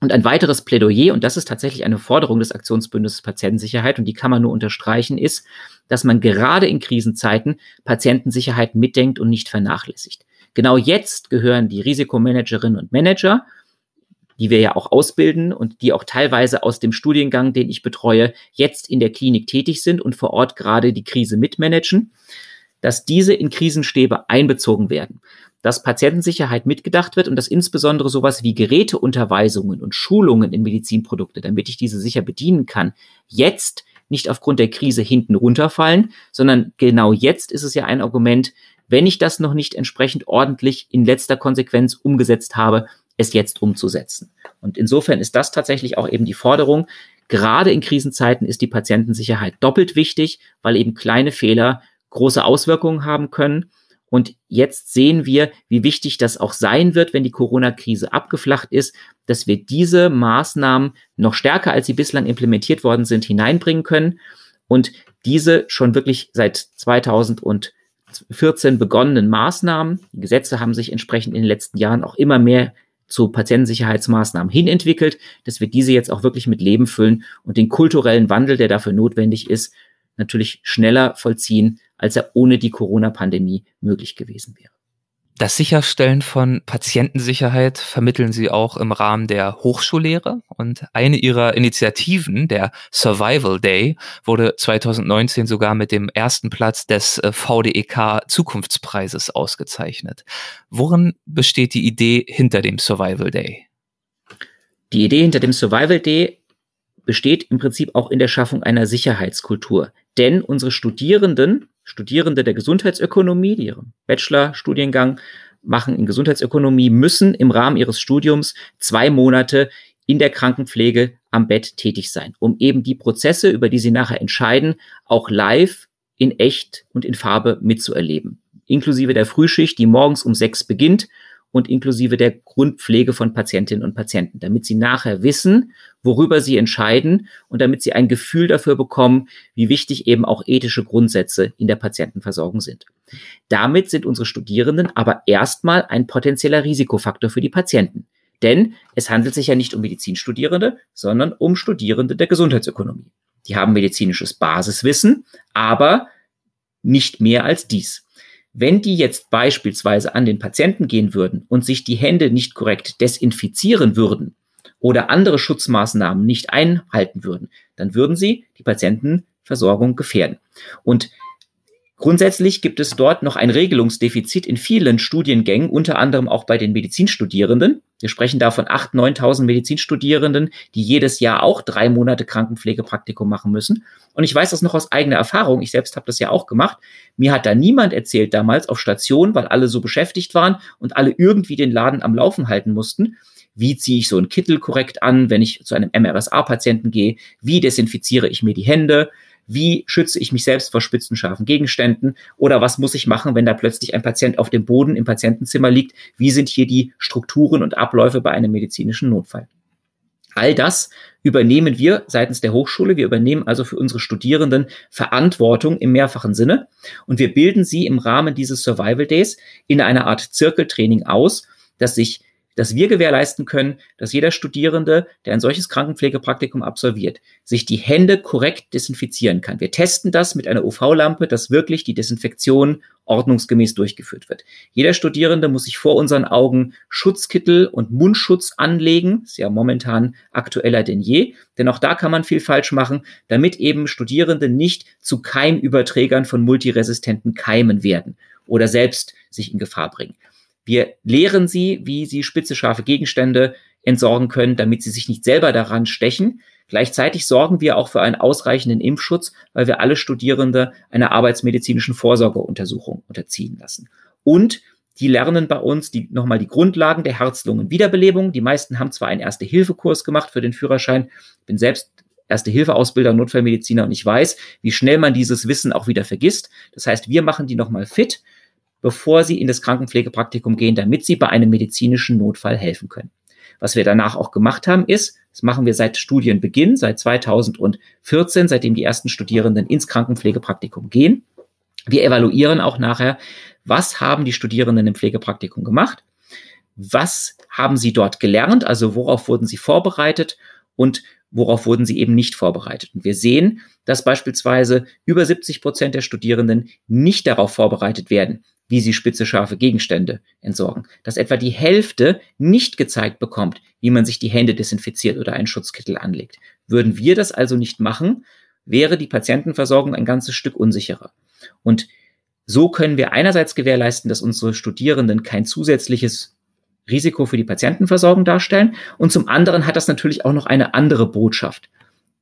Speaker 3: Und ein weiteres Plädoyer, und das ist tatsächlich eine Forderung des Aktionsbündnisses Patientensicherheit, und die kann man nur unterstreichen, ist, dass man gerade in Krisenzeiten Patientensicherheit mitdenkt und nicht vernachlässigt. Genau jetzt gehören die Risikomanagerinnen und Manager, die wir ja auch ausbilden und die auch teilweise aus dem Studiengang, den ich betreue, jetzt in der Klinik tätig sind und vor Ort gerade die Krise mitmanagen, dass diese in Krisenstäbe einbezogen werden dass Patientensicherheit mitgedacht wird und dass insbesondere sowas wie Geräteunterweisungen und Schulungen in Medizinprodukte, damit ich diese sicher bedienen kann, jetzt nicht aufgrund der Krise hinten runterfallen, sondern genau jetzt ist es ja ein Argument, wenn ich das noch nicht entsprechend ordentlich in letzter Konsequenz umgesetzt habe, es jetzt umzusetzen. Und insofern ist das tatsächlich auch eben die Forderung. Gerade in Krisenzeiten ist die Patientensicherheit doppelt wichtig, weil eben kleine Fehler große Auswirkungen haben können Und jetzt sehen wir, wie wichtig das auch sein wird, wenn die Corona-Krise abgeflacht ist, dass wir diese Maßnahmen noch stärker, als sie bislang implementiert worden sind, hineinbringen können. Und diese schon wirklich seit 2014 begonnenen Maßnahmen, die Gesetze haben sich entsprechend in den letzten Jahren auch immer mehr zu Patientensicherheitsmaßnahmen hinentwickelt, dass wir diese jetzt auch wirklich mit Leben füllen und den kulturellen Wandel, der dafür notwendig ist, natürlich schneller vollziehen, als er ohne die Corona-Pandemie möglich gewesen wäre.
Speaker 2: Das Sicherstellen von Patientensicherheit vermitteln Sie auch im Rahmen der Hochschullehre und eine Ihrer Initiativen, der Survival Day, wurde 2019 sogar mit dem ersten Platz des äh, VDEK Zukunftspreises ausgezeichnet. Worin besteht die Idee hinter dem Survival Day?
Speaker 3: Die Idee hinter dem Survival Day besteht im Prinzip auch in der Schaffung einer Sicherheitskultur. Denn unsere Studierenden Studierende der Gesundheitsökonomie, die ihren Bachelorstudiengang machen in Gesundheitsökonomie, müssen im Rahmen ihres Studiums zwei Monate in der Krankenpflege am Bett tätig sein, um eben die Prozesse, über die sie nachher entscheiden, auch live in echt und in Farbe mitzuerleben. Inklusive der Frühschicht, die morgens um sechs beginnt und inklusive der Grundpflege von Patientinnen und Patienten, damit sie nachher wissen, worüber sie entscheiden und damit sie ein Gefühl dafür bekommen, wie wichtig eben auch ethische Grundsätze in der Patientenversorgung sind. Damit sind unsere Studierenden aber erstmal ein potenzieller Risikofaktor für die Patienten. Denn es handelt sich ja nicht um Medizinstudierende, sondern um Studierende der Gesundheitsökonomie. Die haben medizinisches Basiswissen, aber nicht mehr als dies. Wenn die jetzt beispielsweise an den Patienten gehen würden und sich die Hände nicht korrekt desinfizieren würden oder andere Schutzmaßnahmen nicht einhalten würden, dann würden sie die Patientenversorgung gefährden. Und Grundsätzlich gibt es dort noch ein Regelungsdefizit in vielen Studiengängen, unter anderem auch bei den Medizinstudierenden. Wir sprechen da von 8.000, 9.000 Medizinstudierenden, die jedes Jahr auch drei Monate Krankenpflegepraktikum machen müssen. Und ich weiß das noch aus eigener Erfahrung. Ich selbst habe das ja auch gemacht. Mir hat da niemand erzählt damals auf Station, weil alle so beschäftigt waren und alle irgendwie den Laden am Laufen halten mussten. Wie ziehe ich so einen Kittel korrekt an, wenn ich zu einem MRSA-Patienten gehe? Wie desinfiziere ich mir die Hände? Wie schütze ich mich selbst vor spitzen, scharfen Gegenständen? Oder was muss ich machen, wenn da plötzlich ein Patient auf dem Boden im Patientenzimmer liegt? Wie sind hier die Strukturen und Abläufe bei einem medizinischen Notfall? All das übernehmen wir seitens der Hochschule. Wir übernehmen also für unsere Studierenden Verantwortung im mehrfachen Sinne und wir bilden sie im Rahmen dieses Survival Days in einer Art Zirkeltraining aus, das sich dass wir gewährleisten können, dass jeder Studierende, der ein solches Krankenpflegepraktikum absolviert, sich die Hände korrekt desinfizieren kann. Wir testen das mit einer UV-Lampe, dass wirklich die Desinfektion ordnungsgemäß durchgeführt wird. Jeder Studierende muss sich vor unseren Augen Schutzkittel und Mundschutz anlegen. Ist ja momentan aktueller denn je. Denn auch da kann man viel falsch machen, damit eben Studierende nicht zu Keimüberträgern von multiresistenten Keimen werden oder selbst sich in Gefahr bringen. Wir lehren sie, wie sie spitze, scharfe Gegenstände entsorgen können, damit sie sich nicht selber daran stechen. Gleichzeitig sorgen wir auch für einen ausreichenden Impfschutz, weil wir alle Studierende einer arbeitsmedizinischen Vorsorgeuntersuchung unterziehen lassen. Und die lernen bei uns die, nochmal die Grundlagen der Herz-Lungen-Wiederbelebung. Die meisten haben zwar einen Erste-Hilfe-Kurs gemacht für den Führerschein, bin selbst Erste-Hilfe-Ausbilder, Notfallmediziner und ich weiß, wie schnell man dieses Wissen auch wieder vergisst. Das heißt, wir machen die nochmal fit bevor sie in das Krankenpflegepraktikum gehen, damit sie bei einem medizinischen Notfall helfen können. Was wir danach auch gemacht haben, ist, das machen wir seit Studienbeginn, seit 2014, seitdem die ersten Studierenden ins Krankenpflegepraktikum gehen. Wir evaluieren auch nachher, was haben die Studierenden im Pflegepraktikum gemacht, was haben sie dort gelernt, also worauf wurden sie vorbereitet und worauf wurden sie eben nicht vorbereitet. Und wir sehen, dass beispielsweise über 70 Prozent der Studierenden nicht darauf vorbereitet werden, wie sie spitze, scharfe Gegenstände entsorgen. Dass etwa die Hälfte nicht gezeigt bekommt, wie man sich die Hände desinfiziert oder einen Schutzkittel anlegt. Würden wir das also nicht machen, wäre die Patientenversorgung ein ganzes Stück unsicherer. Und so können wir einerseits gewährleisten, dass unsere Studierenden kein zusätzliches Risiko für die Patientenversorgung darstellen. Und zum anderen hat das natürlich auch noch eine andere Botschaft.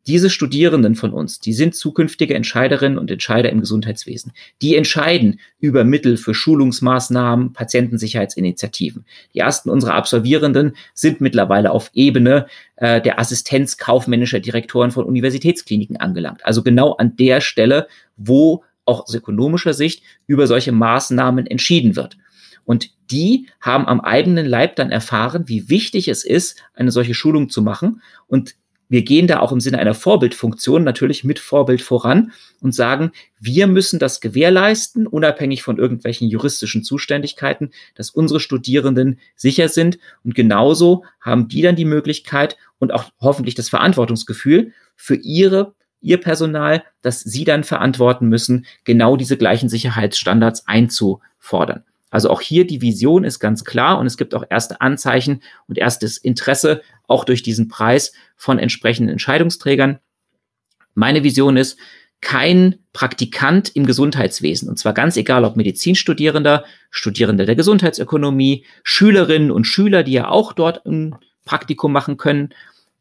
Speaker 3: Diese Studierenden von uns, die sind zukünftige Entscheiderinnen und Entscheider im Gesundheitswesen. Die entscheiden über Mittel für Schulungsmaßnahmen, Patientensicherheitsinitiativen. Die ersten unserer Absolvierenden sind mittlerweile auf Ebene äh, der Assistenz kaufmännischer Direktoren von Universitätskliniken angelangt. Also genau an der Stelle, wo auch aus ökonomischer Sicht über solche Maßnahmen entschieden wird. Und die haben am eigenen Leib dann erfahren, wie wichtig es ist, eine solche Schulung zu machen. Und wir gehen da auch im Sinne einer Vorbildfunktion natürlich mit Vorbild voran und sagen, wir müssen das gewährleisten, unabhängig von irgendwelchen juristischen Zuständigkeiten, dass unsere Studierenden sicher sind. Und genauso haben die dann die Möglichkeit und auch hoffentlich das Verantwortungsgefühl für ihre ihr Personal, das sie dann verantworten müssen, genau diese gleichen Sicherheitsstandards einzufordern. Also auch hier die Vision ist ganz klar und es gibt auch erste Anzeichen und erstes Interesse auch durch diesen Preis von entsprechenden Entscheidungsträgern. Meine Vision ist, kein Praktikant im Gesundheitswesen, und zwar ganz egal, ob Medizinstudierender, Studierende der Gesundheitsökonomie, Schülerinnen und Schüler, die ja auch dort ein Praktikum machen können,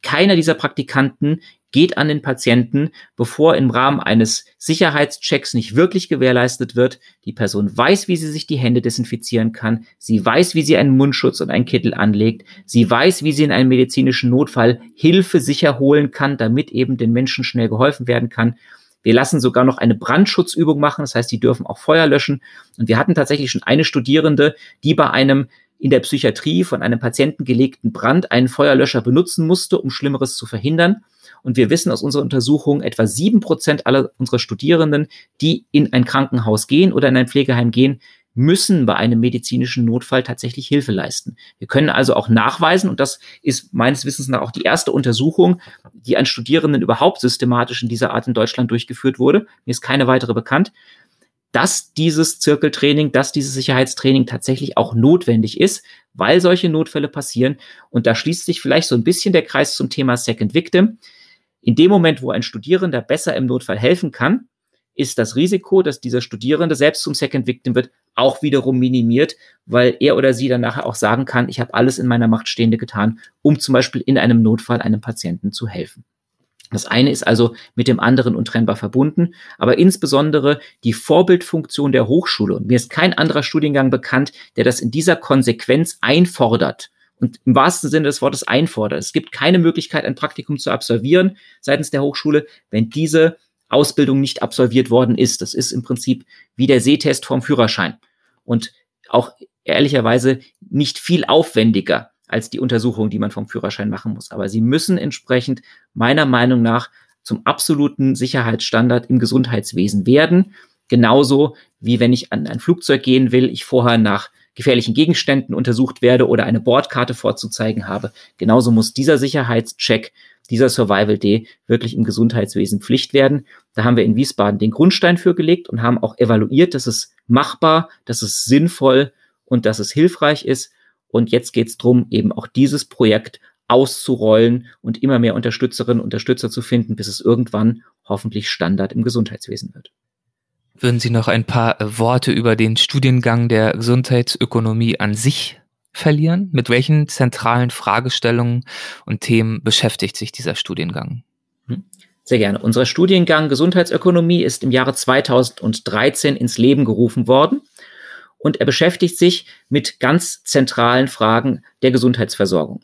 Speaker 3: keiner dieser Praktikanten geht an den Patienten, bevor im Rahmen eines Sicherheitschecks nicht wirklich gewährleistet wird. Die Person weiß, wie sie sich die Hände desinfizieren kann. Sie weiß, wie sie einen Mundschutz und einen Kittel anlegt. Sie weiß, wie sie in einem medizinischen Notfall Hilfe sicher holen kann, damit eben den Menschen schnell geholfen werden kann. Wir lassen sogar noch eine Brandschutzübung machen. Das heißt, die dürfen auch Feuer löschen. Und wir hatten tatsächlich schon eine Studierende, die bei einem in der Psychiatrie von einem Patienten gelegten Brand einen Feuerlöscher benutzen musste, um Schlimmeres zu verhindern. Und wir wissen aus unserer Untersuchung, etwa sieben Prozent aller unserer Studierenden, die in ein Krankenhaus gehen oder in ein Pflegeheim gehen, müssen bei einem medizinischen Notfall tatsächlich Hilfe leisten. Wir können also auch nachweisen, und das ist meines Wissens nach auch die erste Untersuchung, die an Studierenden überhaupt systematisch in dieser Art in Deutschland durchgeführt wurde. Mir ist keine weitere bekannt, dass dieses Zirkeltraining, dass dieses Sicherheitstraining tatsächlich auch notwendig ist, weil solche Notfälle passieren. Und da schließt sich vielleicht so ein bisschen der Kreis zum Thema Second Victim. In dem Moment, wo ein Studierender besser im Notfall helfen kann, ist das Risiko, dass dieser Studierende selbst zum Second Victim wird, auch wiederum minimiert, weil er oder sie dann nachher auch sagen kann, ich habe alles in meiner Macht Stehende getan, um zum Beispiel in einem Notfall einem Patienten zu helfen. Das eine ist also mit dem anderen untrennbar verbunden, aber insbesondere die Vorbildfunktion der Hochschule. Und mir ist kein anderer Studiengang bekannt, der das in dieser Konsequenz einfordert und im wahrsten Sinne des Wortes einfordert. Es gibt keine Möglichkeit, ein Praktikum zu absolvieren seitens der Hochschule, wenn diese Ausbildung nicht absolviert worden ist. Das ist im Prinzip wie der Sehtest vom Führerschein und auch ehrlicherweise nicht viel aufwendiger als die Untersuchung, die man vom Führerschein machen muss. Aber sie müssen entsprechend meiner Meinung nach zum absoluten Sicherheitsstandard im Gesundheitswesen werden. Genauso wie wenn ich an ein Flugzeug gehen will, ich vorher nach gefährlichen Gegenständen untersucht werde oder eine Bordkarte vorzuzeigen habe. Genauso muss dieser Sicherheitscheck, dieser Survival Day wirklich im Gesundheitswesen Pflicht werden. Da haben wir in Wiesbaden den Grundstein für gelegt und haben auch evaluiert, dass es machbar, dass es sinnvoll und dass es hilfreich ist. Und jetzt geht es darum, eben auch dieses Projekt auszurollen und immer mehr Unterstützerinnen und Unterstützer zu finden, bis es irgendwann hoffentlich Standard im Gesundheitswesen wird.
Speaker 2: Würden Sie noch ein paar äh, Worte über den Studiengang der Gesundheitsökonomie an sich verlieren? Mit welchen zentralen Fragestellungen und Themen beschäftigt sich dieser Studiengang?
Speaker 3: Hm. Sehr gerne. Unser Studiengang Gesundheitsökonomie ist im Jahre 2013 ins Leben gerufen worden und er beschäftigt sich mit ganz zentralen Fragen der Gesundheitsversorgung.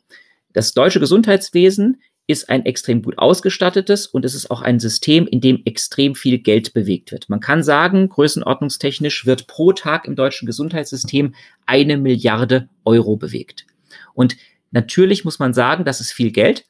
Speaker 3: Das deutsche Gesundheitswesen ist ein extrem gut ausgestattetes und es ist auch ein System, in dem extrem viel Geld bewegt wird. Man kann sagen, größenordnungstechnisch wird pro Tag im deutschen Gesundheitssystem eine Milliarde Euro bewegt. Und natürlich muss man sagen, das ist viel Geld.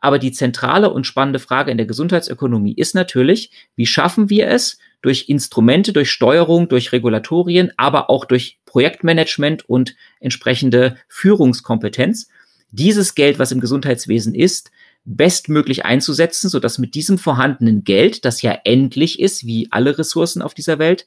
Speaker 3: Aber die zentrale und spannende Frage in der Gesundheitsökonomie ist natürlich, wie schaffen wir es, durch Instrumente, durch Steuerung, durch Regulatorien, aber auch durch Projektmanagement und entsprechende Führungskompetenz, dieses Geld, was im Gesundheitswesen ist, bestmöglich einzusetzen, sodass mit diesem vorhandenen Geld, das ja endlich ist, wie alle Ressourcen auf dieser Welt,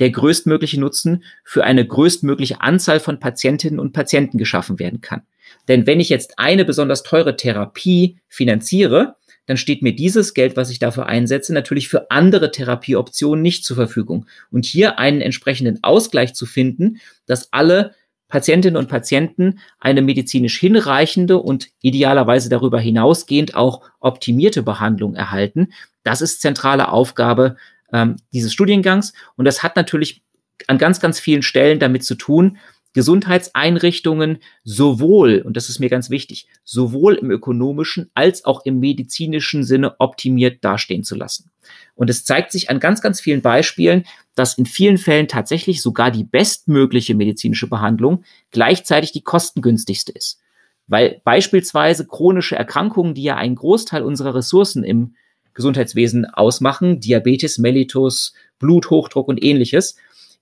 Speaker 3: der größtmögliche Nutzen für eine größtmögliche Anzahl von Patientinnen und Patienten geschaffen werden kann. Denn wenn ich jetzt eine besonders teure Therapie finanziere, dann steht mir dieses Geld, was ich dafür einsetze, natürlich für andere Therapieoptionen nicht zur Verfügung. Und hier einen entsprechenden Ausgleich zu finden, dass alle Patientinnen und Patienten eine medizinisch hinreichende und idealerweise darüber hinausgehend auch optimierte Behandlung erhalten. Das ist zentrale Aufgabe ähm, dieses Studiengangs. Und das hat natürlich an ganz, ganz vielen Stellen damit zu tun, Gesundheitseinrichtungen sowohl, und das ist mir ganz wichtig, sowohl im ökonomischen als auch im medizinischen Sinne optimiert dastehen zu lassen. Und es zeigt sich an ganz, ganz vielen Beispielen, dass in vielen Fällen tatsächlich sogar die bestmögliche medizinische Behandlung gleichzeitig die kostengünstigste ist. Weil beispielsweise chronische Erkrankungen, die ja einen Großteil unserer Ressourcen im Gesundheitswesen ausmachen, Diabetes, Mellitus, Bluthochdruck und ähnliches,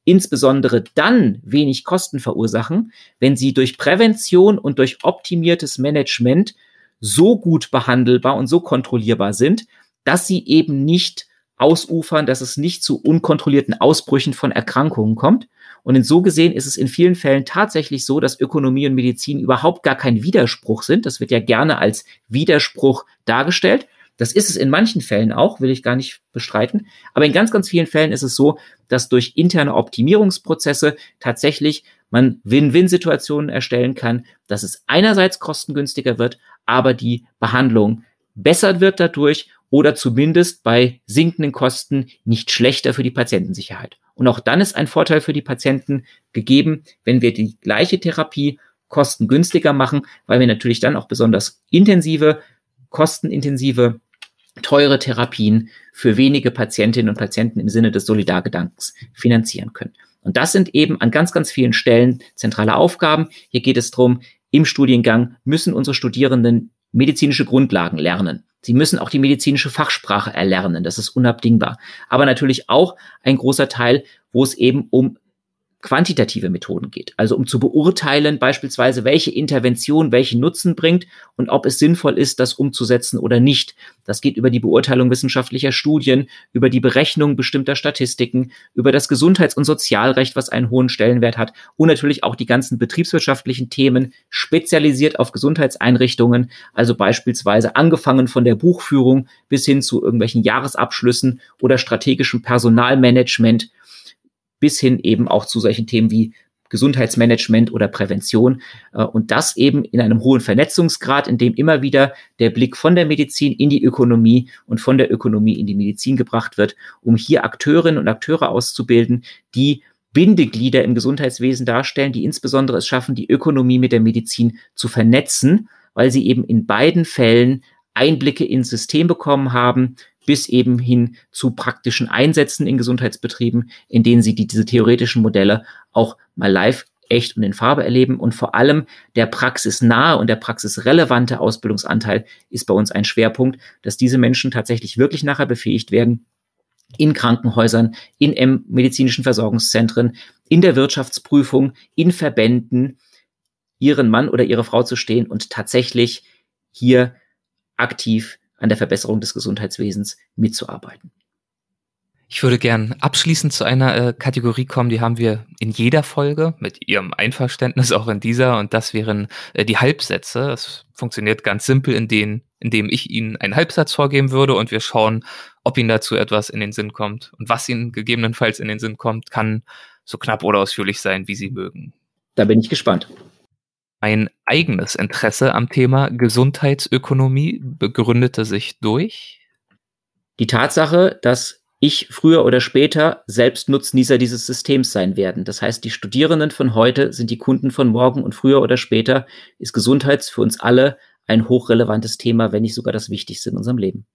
Speaker 3: insbesondere dann wenig Kosten verursachen, wenn sie durch Prävention und durch optimiertes Management so gut behandelbar und so kontrollierbar sind, dass sie eben nicht ausufern, dass es nicht zu unkontrollierten Ausbrüchen von Erkrankungen kommt. Und in so gesehen ist es in vielen Fällen tatsächlich so, dass Ökonomie und Medizin überhaupt gar kein Widerspruch sind. Das wird ja gerne als Widerspruch dargestellt. Das ist es in manchen Fällen auch, will ich gar nicht bestreiten. Aber in ganz, ganz vielen Fällen ist es so, dass durch interne Optimierungsprozesse tatsächlich man Win-Win-Situationen erstellen kann, dass es einerseits kostengünstiger wird, aber die Behandlung besser wird dadurch oder zumindest bei sinkenden Kosten nicht schlechter für die Patientensicherheit. Und auch dann ist ein Vorteil für die Patienten gegeben, wenn wir die gleiche Therapie kostengünstiger machen, weil wir natürlich dann auch besonders intensive, kostenintensive teure Therapien für wenige Patientinnen und Patienten im Sinne des Solidargedankens finanzieren können. Und das sind eben an ganz, ganz vielen Stellen zentrale Aufgaben. Hier geht es darum, im Studiengang müssen unsere Studierenden medizinische Grundlagen lernen. Sie müssen auch die medizinische Fachsprache erlernen. Das ist unabdingbar. Aber natürlich auch ein großer Teil, wo es eben um quantitative Methoden geht. Also um zu beurteilen beispielsweise, welche Intervention welchen Nutzen bringt und ob es sinnvoll ist, das umzusetzen oder nicht. Das geht über die Beurteilung wissenschaftlicher Studien, über die Berechnung bestimmter Statistiken, über das Gesundheits- und Sozialrecht, was einen hohen Stellenwert hat und natürlich auch die ganzen betriebswirtschaftlichen Themen spezialisiert auf Gesundheitseinrichtungen, also beispielsweise angefangen von der Buchführung bis hin zu irgendwelchen Jahresabschlüssen oder strategischem Personalmanagement bis hin eben auch zu solchen Themen wie Gesundheitsmanagement oder Prävention äh, und das eben in einem hohen Vernetzungsgrad, in dem immer wieder der Blick von der Medizin in die Ökonomie und von der Ökonomie in die Medizin gebracht wird, um hier Akteurinnen und Akteure auszubilden, die Bindeglieder im Gesundheitswesen darstellen, die insbesondere es schaffen, die Ökonomie mit der Medizin zu vernetzen, weil sie eben in beiden Fällen Einblicke ins System bekommen haben, bis eben hin zu praktischen Einsätzen in Gesundheitsbetrieben, in denen sie die, diese theoretischen Modelle auch mal live echt und in Farbe erleben. Und vor allem der praxisnahe und der praxisrelevante Ausbildungsanteil ist bei uns ein Schwerpunkt, dass diese Menschen tatsächlich wirklich nachher befähigt werden, in Krankenhäusern, in medizinischen Versorgungszentren, in der Wirtschaftsprüfung, in Verbänden, ihren Mann oder ihre Frau zu stehen und tatsächlich hier aktiv an der Verbesserung des Gesundheitswesens mitzuarbeiten.
Speaker 2: Ich würde gern abschließend zu einer äh, Kategorie kommen, die haben wir in jeder Folge mit Ihrem Einverständnis auch in dieser und das wären äh, die Halbsätze. Das funktioniert ganz simpel, in denen, indem ich Ihnen einen Halbsatz vorgeben würde und wir schauen, ob Ihnen dazu etwas in den Sinn kommt und was Ihnen gegebenenfalls in den Sinn kommt, kann so knapp oder ausführlich sein, wie Sie mögen.
Speaker 3: Da bin ich gespannt.
Speaker 2: Ein eigenes Interesse am Thema Gesundheitsökonomie begründete sich durch
Speaker 3: die Tatsache, dass ich früher oder später selbst Nutznießer dieses Systems sein werden. Das heißt, die Studierenden von heute sind die Kunden von morgen und früher oder später ist Gesundheit für uns alle ein hochrelevantes Thema, wenn nicht sogar das Wichtigste in unserem Leben.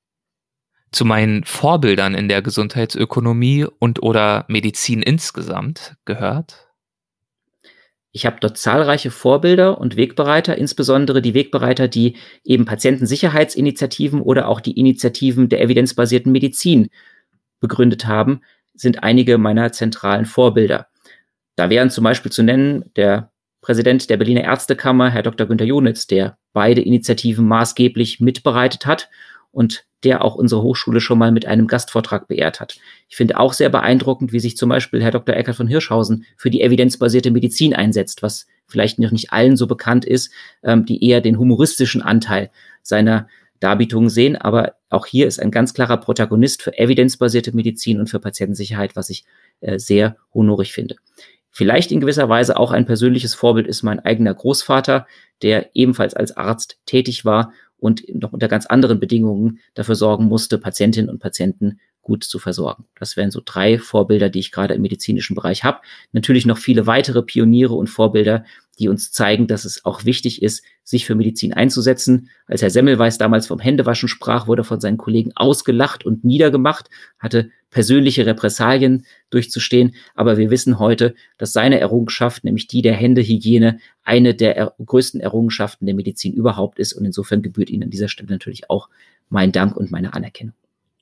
Speaker 2: Zu meinen Vorbildern in der Gesundheitsökonomie und oder Medizin insgesamt gehört
Speaker 3: ich habe dort zahlreiche Vorbilder und Wegbereiter, insbesondere die Wegbereiter, die eben Patientensicherheitsinitiativen oder auch die Initiativen der evidenzbasierten Medizin begründet haben, sind einige meiner zentralen Vorbilder. Da wären zum Beispiel zu nennen der Präsident der Berliner Ärztekammer, Herr Dr. Günter Jonitz, der beide Initiativen maßgeblich mitbereitet hat und der auch unsere Hochschule schon mal mit einem Gastvortrag beehrt hat. Ich finde auch sehr beeindruckend, wie sich zum Beispiel Herr Dr. Eckert von Hirschhausen für die evidenzbasierte Medizin einsetzt, was vielleicht noch nicht allen so bekannt ist, ähm, die eher den humoristischen Anteil seiner Darbietung sehen. Aber auch hier ist ein ganz klarer Protagonist für evidenzbasierte Medizin und für Patientensicherheit, was ich äh, sehr honorig finde. Vielleicht in gewisser Weise auch ein persönliches Vorbild ist mein eigener Großvater, der ebenfalls als Arzt tätig war und noch unter ganz anderen Bedingungen dafür sorgen musste, Patientinnen und Patienten gut zu versorgen. Das wären so drei Vorbilder, die ich gerade im medizinischen Bereich habe. Natürlich noch viele weitere Pioniere und Vorbilder, die uns zeigen, dass es auch wichtig ist, sich für Medizin einzusetzen. Als Herr Semmelweis damals vom Händewaschen sprach, wurde von seinen Kollegen ausgelacht und niedergemacht, hatte persönliche Repressalien durchzustehen. Aber wir wissen heute, dass seine Errungenschaft, nämlich die der Händehygiene, eine der er größten Errungenschaften der Medizin überhaupt ist. Und insofern gebührt Ihnen an dieser Stelle natürlich auch mein Dank und meine Anerkennung.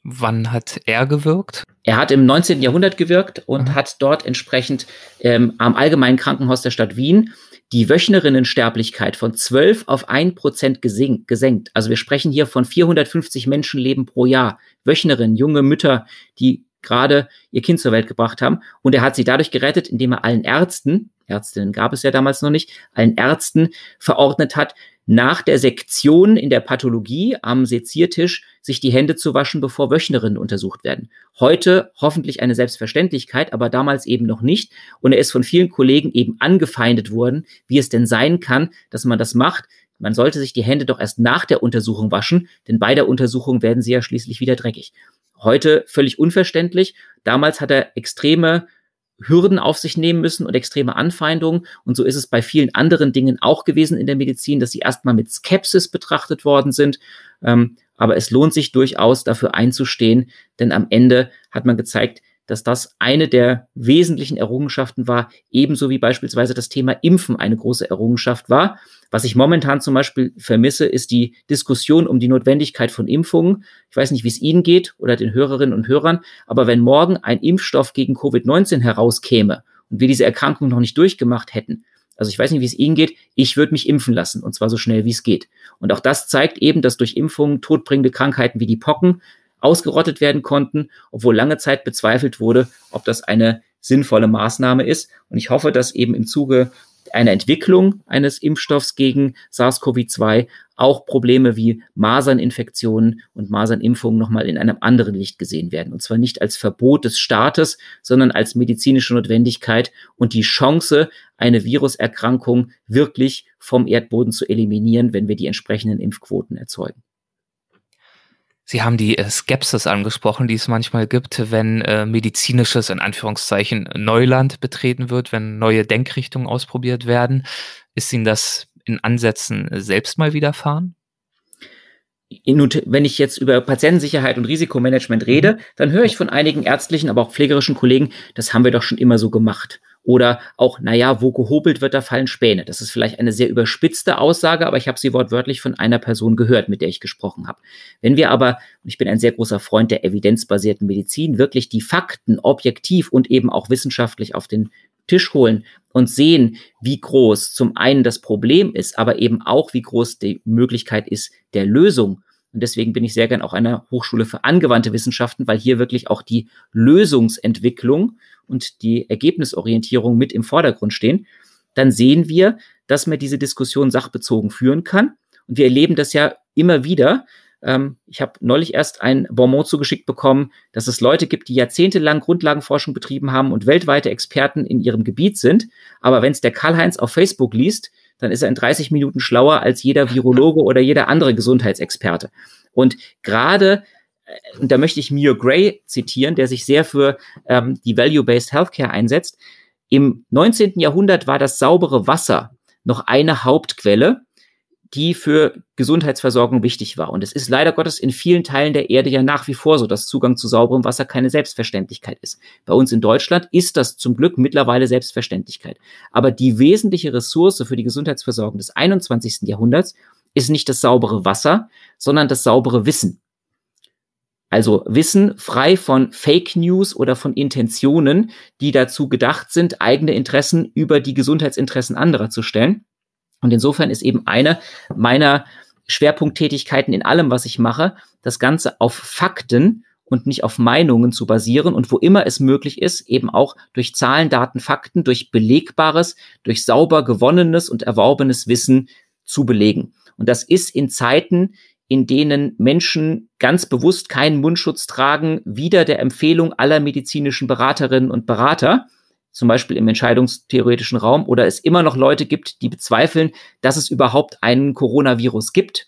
Speaker 2: Wann hat er gewirkt?
Speaker 3: Er hat im 19. Jahrhundert gewirkt und mhm. hat dort entsprechend ähm, am Allgemeinen Krankenhaus der Stadt Wien die Wöchnerinnensterblichkeit von 12 auf 1 Prozent gesenkt. Also wir sprechen hier von 450 Menschenleben pro Jahr. Wöchnerinnen, junge Mütter, die gerade ihr Kind zur Welt gebracht haben. Und er hat sie dadurch gerettet, indem er allen Ärzten, Ärztinnen gab es ja damals noch nicht, allen Ärzten verordnet hat, nach der Sektion in der Pathologie am Seziertisch sich die Hände zu waschen, bevor Wöchnerinnen untersucht werden. Heute hoffentlich eine Selbstverständlichkeit, aber damals eben noch nicht. Und er ist von vielen Kollegen eben angefeindet worden, wie es denn sein kann, dass man das macht. Man sollte sich die Hände doch erst nach der Untersuchung waschen, denn bei der Untersuchung werden sie ja schließlich wieder dreckig. Heute völlig unverständlich. Damals hat er extreme Hürden auf sich nehmen müssen und extreme Anfeindungen. Und so ist es bei vielen anderen Dingen auch gewesen in der Medizin, dass sie erstmal mit Skepsis betrachtet worden sind. Ähm, aber es lohnt sich durchaus dafür einzustehen, denn am Ende hat man gezeigt, dass das eine der wesentlichen Errungenschaften war, ebenso wie beispielsweise das Thema Impfen eine große Errungenschaft war. Was ich momentan zum Beispiel vermisse, ist die Diskussion um die Notwendigkeit von Impfungen. Ich weiß nicht, wie es Ihnen geht oder den Hörerinnen und Hörern, aber wenn morgen ein Impfstoff gegen Covid-19 herauskäme und wir diese Erkrankung noch nicht durchgemacht hätten, also ich weiß nicht, wie es Ihnen geht, ich würde mich impfen lassen und zwar so schnell wie es geht. Und auch das zeigt eben, dass durch Impfungen todbringende Krankheiten wie die Pocken ausgerottet werden konnten, obwohl lange Zeit bezweifelt wurde, ob das eine sinnvolle Maßnahme ist. Und ich hoffe, dass eben im Zuge einer Entwicklung eines Impfstoffs gegen SARS-CoV-2 auch Probleme wie Maserninfektionen und Masernimpfungen nochmal in einem anderen Licht gesehen werden. Und zwar nicht als Verbot des Staates, sondern als medizinische Notwendigkeit und die Chance, eine Viruserkrankung wirklich vom Erdboden zu eliminieren, wenn wir die entsprechenden Impfquoten erzeugen.
Speaker 2: Sie haben die äh, Skepsis angesprochen, die es manchmal gibt, wenn äh, medizinisches, in Anführungszeichen, Neuland betreten wird, wenn neue Denkrichtungen ausprobiert werden. Ist Ihnen das in Ansätzen selbst mal widerfahren?
Speaker 3: wenn ich jetzt über Patientensicherheit und Risikomanagement rede, dann höre ich von einigen ärztlichen, aber auch pflegerischen Kollegen, das haben wir doch schon immer so gemacht. Oder auch, naja, wo gehobelt wird, da fallen Späne. Das ist vielleicht eine sehr überspitzte Aussage, aber ich habe sie wortwörtlich von einer Person gehört, mit der ich gesprochen habe. Wenn wir aber, und ich bin ein sehr großer Freund der evidenzbasierten Medizin, wirklich die Fakten objektiv und eben auch wissenschaftlich auf den Tisch holen und sehen, wie groß zum einen das Problem ist, aber eben auch, wie groß die Möglichkeit ist der Lösung, und deswegen bin ich sehr gern auch einer Hochschule für angewandte Wissenschaften, weil hier wirklich auch die Lösungsentwicklung und die Ergebnisorientierung mit im Vordergrund stehen. Dann sehen wir, dass man diese Diskussion sachbezogen führen kann. Und wir erleben das ja immer wieder. Ähm, ich habe neulich erst ein Bonmot zugeschickt bekommen, dass es Leute gibt, die jahrzehntelang Grundlagenforschung betrieben haben und weltweite Experten in ihrem Gebiet sind. Aber wenn es der Karl-Heinz auf Facebook liest, dann ist er in 30 Minuten schlauer als jeder Virologe oder jeder andere Gesundheitsexperte. Und gerade äh, und da möchte ich Mio Gray zitieren, der sich sehr für ähm, die Value-Based Healthcare einsetzt. Im 19. Jahrhundert war das saubere Wasser noch eine Hauptquelle die für Gesundheitsversorgung wichtig war. Und es ist leider Gottes in vielen Teilen der Erde ja nach wie vor so, dass Zugang zu sauberem Wasser keine Selbstverständlichkeit ist. Bei uns in Deutschland ist das zum Glück mittlerweile Selbstverständlichkeit. Aber die wesentliche Ressource für die Gesundheitsversorgung des 21. Jahrhunderts ist nicht das saubere Wasser, sondern das saubere Wissen. Also Wissen frei von Fake News oder von Intentionen, die dazu gedacht sind, eigene Interessen über die Gesundheitsinteressen anderer zu stellen. Und insofern ist eben eine meiner Schwerpunkttätigkeiten in allem, was ich mache, das Ganze auf Fakten und nicht auf Meinungen zu basieren und wo immer es möglich ist, eben auch durch Zahlen, Daten, Fakten, durch belegbares, durch sauber gewonnenes und erworbenes Wissen zu belegen. Und das ist in Zeiten, in denen Menschen ganz bewusst keinen Mundschutz tragen, wieder der Empfehlung aller medizinischen Beraterinnen und Berater zum Beispiel im entscheidungstheoretischen Raum, oder es immer noch Leute gibt, die bezweifeln, dass es überhaupt einen Coronavirus gibt,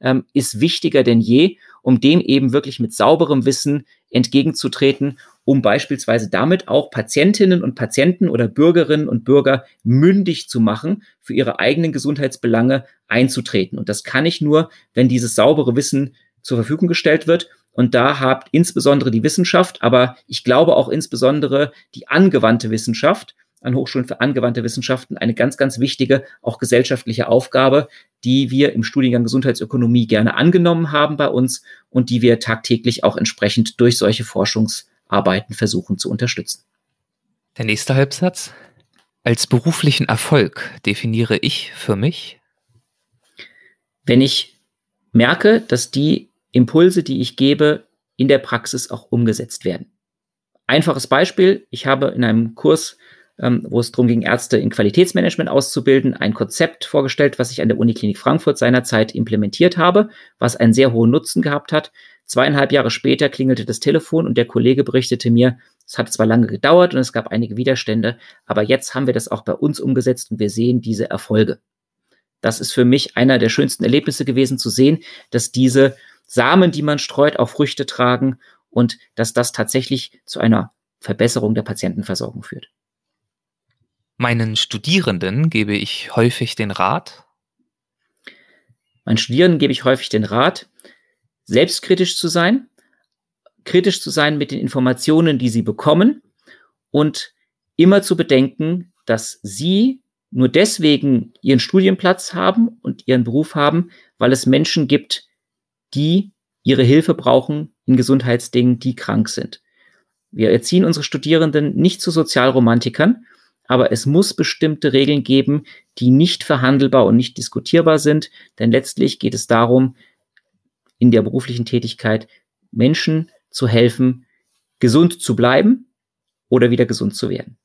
Speaker 3: ähm, ist wichtiger denn je. um dem eben wirklich mit sauberem Wissen entgegenzutreten, um beispielsweise damit auch Patientinnen und Patienten oder Bürgerinnen und Bürger mündig zu machen, für ihre eigenen Gesundheitsbelange einzutreten. Und das kann ich nur, wenn dieses saubere Wissen zur Verfügung gestellt wird. Und da habt insbesondere die Wissenschaft, aber ich glaube auch insbesondere die angewandte Wissenschaft an Hochschulen für angewandte Wissenschaften eine ganz, ganz wichtige, auch gesellschaftliche Aufgabe, die wir im Studiengang Gesundheitsökonomie gerne angenommen haben bei uns und die wir tagtäglich auch entsprechend durch solche Forschungsarbeiten versuchen zu unterstützen.
Speaker 2: Der nächste Halbsatz. Als beruflichen Erfolg definiere ich für mich,
Speaker 3: wenn ich merke, dass die Impulse, die ich gebe, in der Praxis auch umgesetzt werden. Einfaches Beispiel, ich habe in einem Kurs ähm, wo es darum ging, Ärzte in Qualitätsmanagement auszubilden, ein Konzept vorgestellt, was ich an der Uniklinik Frankfurt seinerzeit implementiert habe, was einen sehr hohen Nutzen gehabt hat. Zweieinhalb Jahre später klingelte das Telefon und der Kollege berichtete mir, es hat zwar lange gedauert und es gab einige Widerstände, aber jetzt haben wir das auch bei uns umgesetzt und wir sehen diese Erfolge. Das ist für mich einer der schönsten Erlebnisse gewesen zu sehen, dass diese Samen, die man streut, auch Früchte tragen und dass das tatsächlich zu einer Verbesserung der Patientenversorgung führt.
Speaker 2: Meinen Studierenden gebe ich häufig den Rat.
Speaker 3: Meinen Studierenden gebe ich häufig den Rat, selbstkritisch zu sein, kritisch zu sein mit den Informationen, die sie bekommen und immer zu bedenken, dass sie nur deswegen ihren Studienplatz haben und ihren Beruf haben, weil es Menschen gibt, die ihre Hilfe brauchen in Gesundheitsdingen, die krank sind. Wir erziehen unsere Studierenden nicht zu Sozialromantikern, aber es muss bestimmte Regeln geben, die nicht verhandelbar und nicht diskutierbar sind, denn letztlich geht es darum, in der beruflichen Tätigkeit Menschen zu helfen, gesund zu bleiben oder wieder gesund zu werden.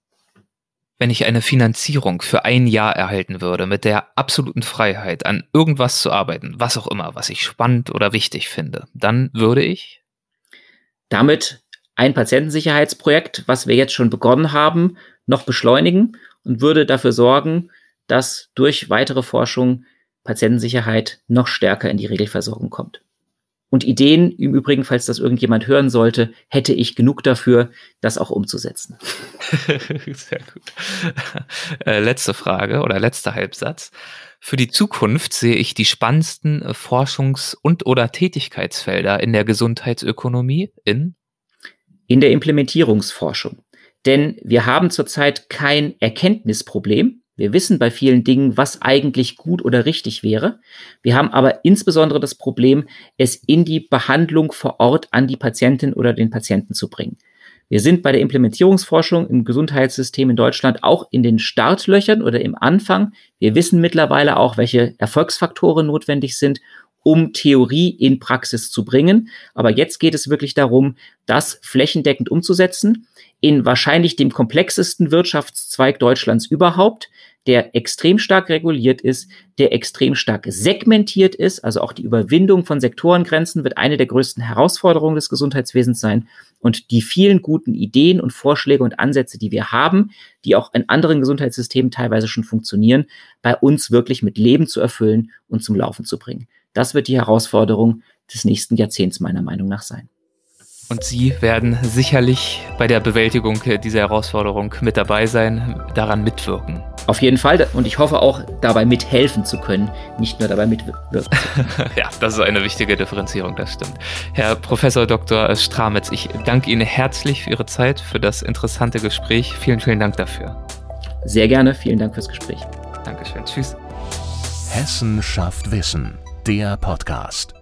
Speaker 2: Wenn ich eine Finanzierung für ein Jahr erhalten würde, mit der absoluten Freiheit, an irgendwas zu arbeiten, was auch immer, was ich spannend oder wichtig finde, dann würde ich
Speaker 3: damit ein Patientensicherheitsprojekt, was wir jetzt schon begonnen haben, noch beschleunigen und würde dafür sorgen, dass durch weitere Forschung Patientensicherheit noch stärker in die Regelversorgung kommt. Und Ideen, im Übrigen, falls das irgendjemand hören sollte, hätte ich genug dafür, das auch umzusetzen.
Speaker 2: Sehr gut. Äh, letzte Frage oder letzter Halbsatz. Für die Zukunft sehe ich die spannendsten Forschungs- und oder Tätigkeitsfelder in der Gesundheitsökonomie in
Speaker 3: in der Implementierungsforschung. Denn wir haben zurzeit kein Erkenntnisproblem. Wir wissen bei vielen Dingen, was eigentlich gut oder richtig wäre. Wir haben aber insbesondere das Problem, es in die Behandlung vor Ort an die Patientin oder den Patienten zu bringen. Wir sind bei der Implementierungsforschung im Gesundheitssystem in Deutschland auch in den Startlöchern oder im Anfang. Wir wissen mittlerweile auch, welche Erfolgsfaktoren notwendig sind um Theorie in Praxis zu bringen. Aber jetzt geht es wirklich darum, das flächendeckend umzusetzen in wahrscheinlich dem komplexesten Wirtschaftszweig Deutschlands überhaupt, der extrem stark reguliert ist, der extrem stark segmentiert ist. Also auch die Überwindung von Sektorengrenzen wird eine der größten Herausforderungen des Gesundheitswesens sein. Und die vielen guten Ideen und Vorschläge und Ansätze, die wir haben, die auch in anderen Gesundheitssystemen teilweise schon funktionieren, bei uns wirklich mit Leben zu erfüllen und zum Laufen zu bringen. Das wird die Herausforderung des nächsten Jahrzehnts meiner Meinung nach sein.
Speaker 2: Und Sie werden sicherlich bei der Bewältigung dieser Herausforderung mit dabei sein, daran mitwirken.
Speaker 3: Auf jeden Fall. Und ich hoffe auch, dabei mithelfen zu können, nicht nur dabei mitwirken.
Speaker 2: ja, das ist eine wichtige Differenzierung, das stimmt. Herr Professor Dr. Stramitz, ich danke Ihnen herzlich für Ihre Zeit, für das interessante Gespräch. Vielen, vielen Dank dafür.
Speaker 3: Sehr gerne. Vielen Dank fürs Gespräch.
Speaker 2: Dankeschön. Tschüss.
Speaker 1: Hessen schafft Wissen der Podcast.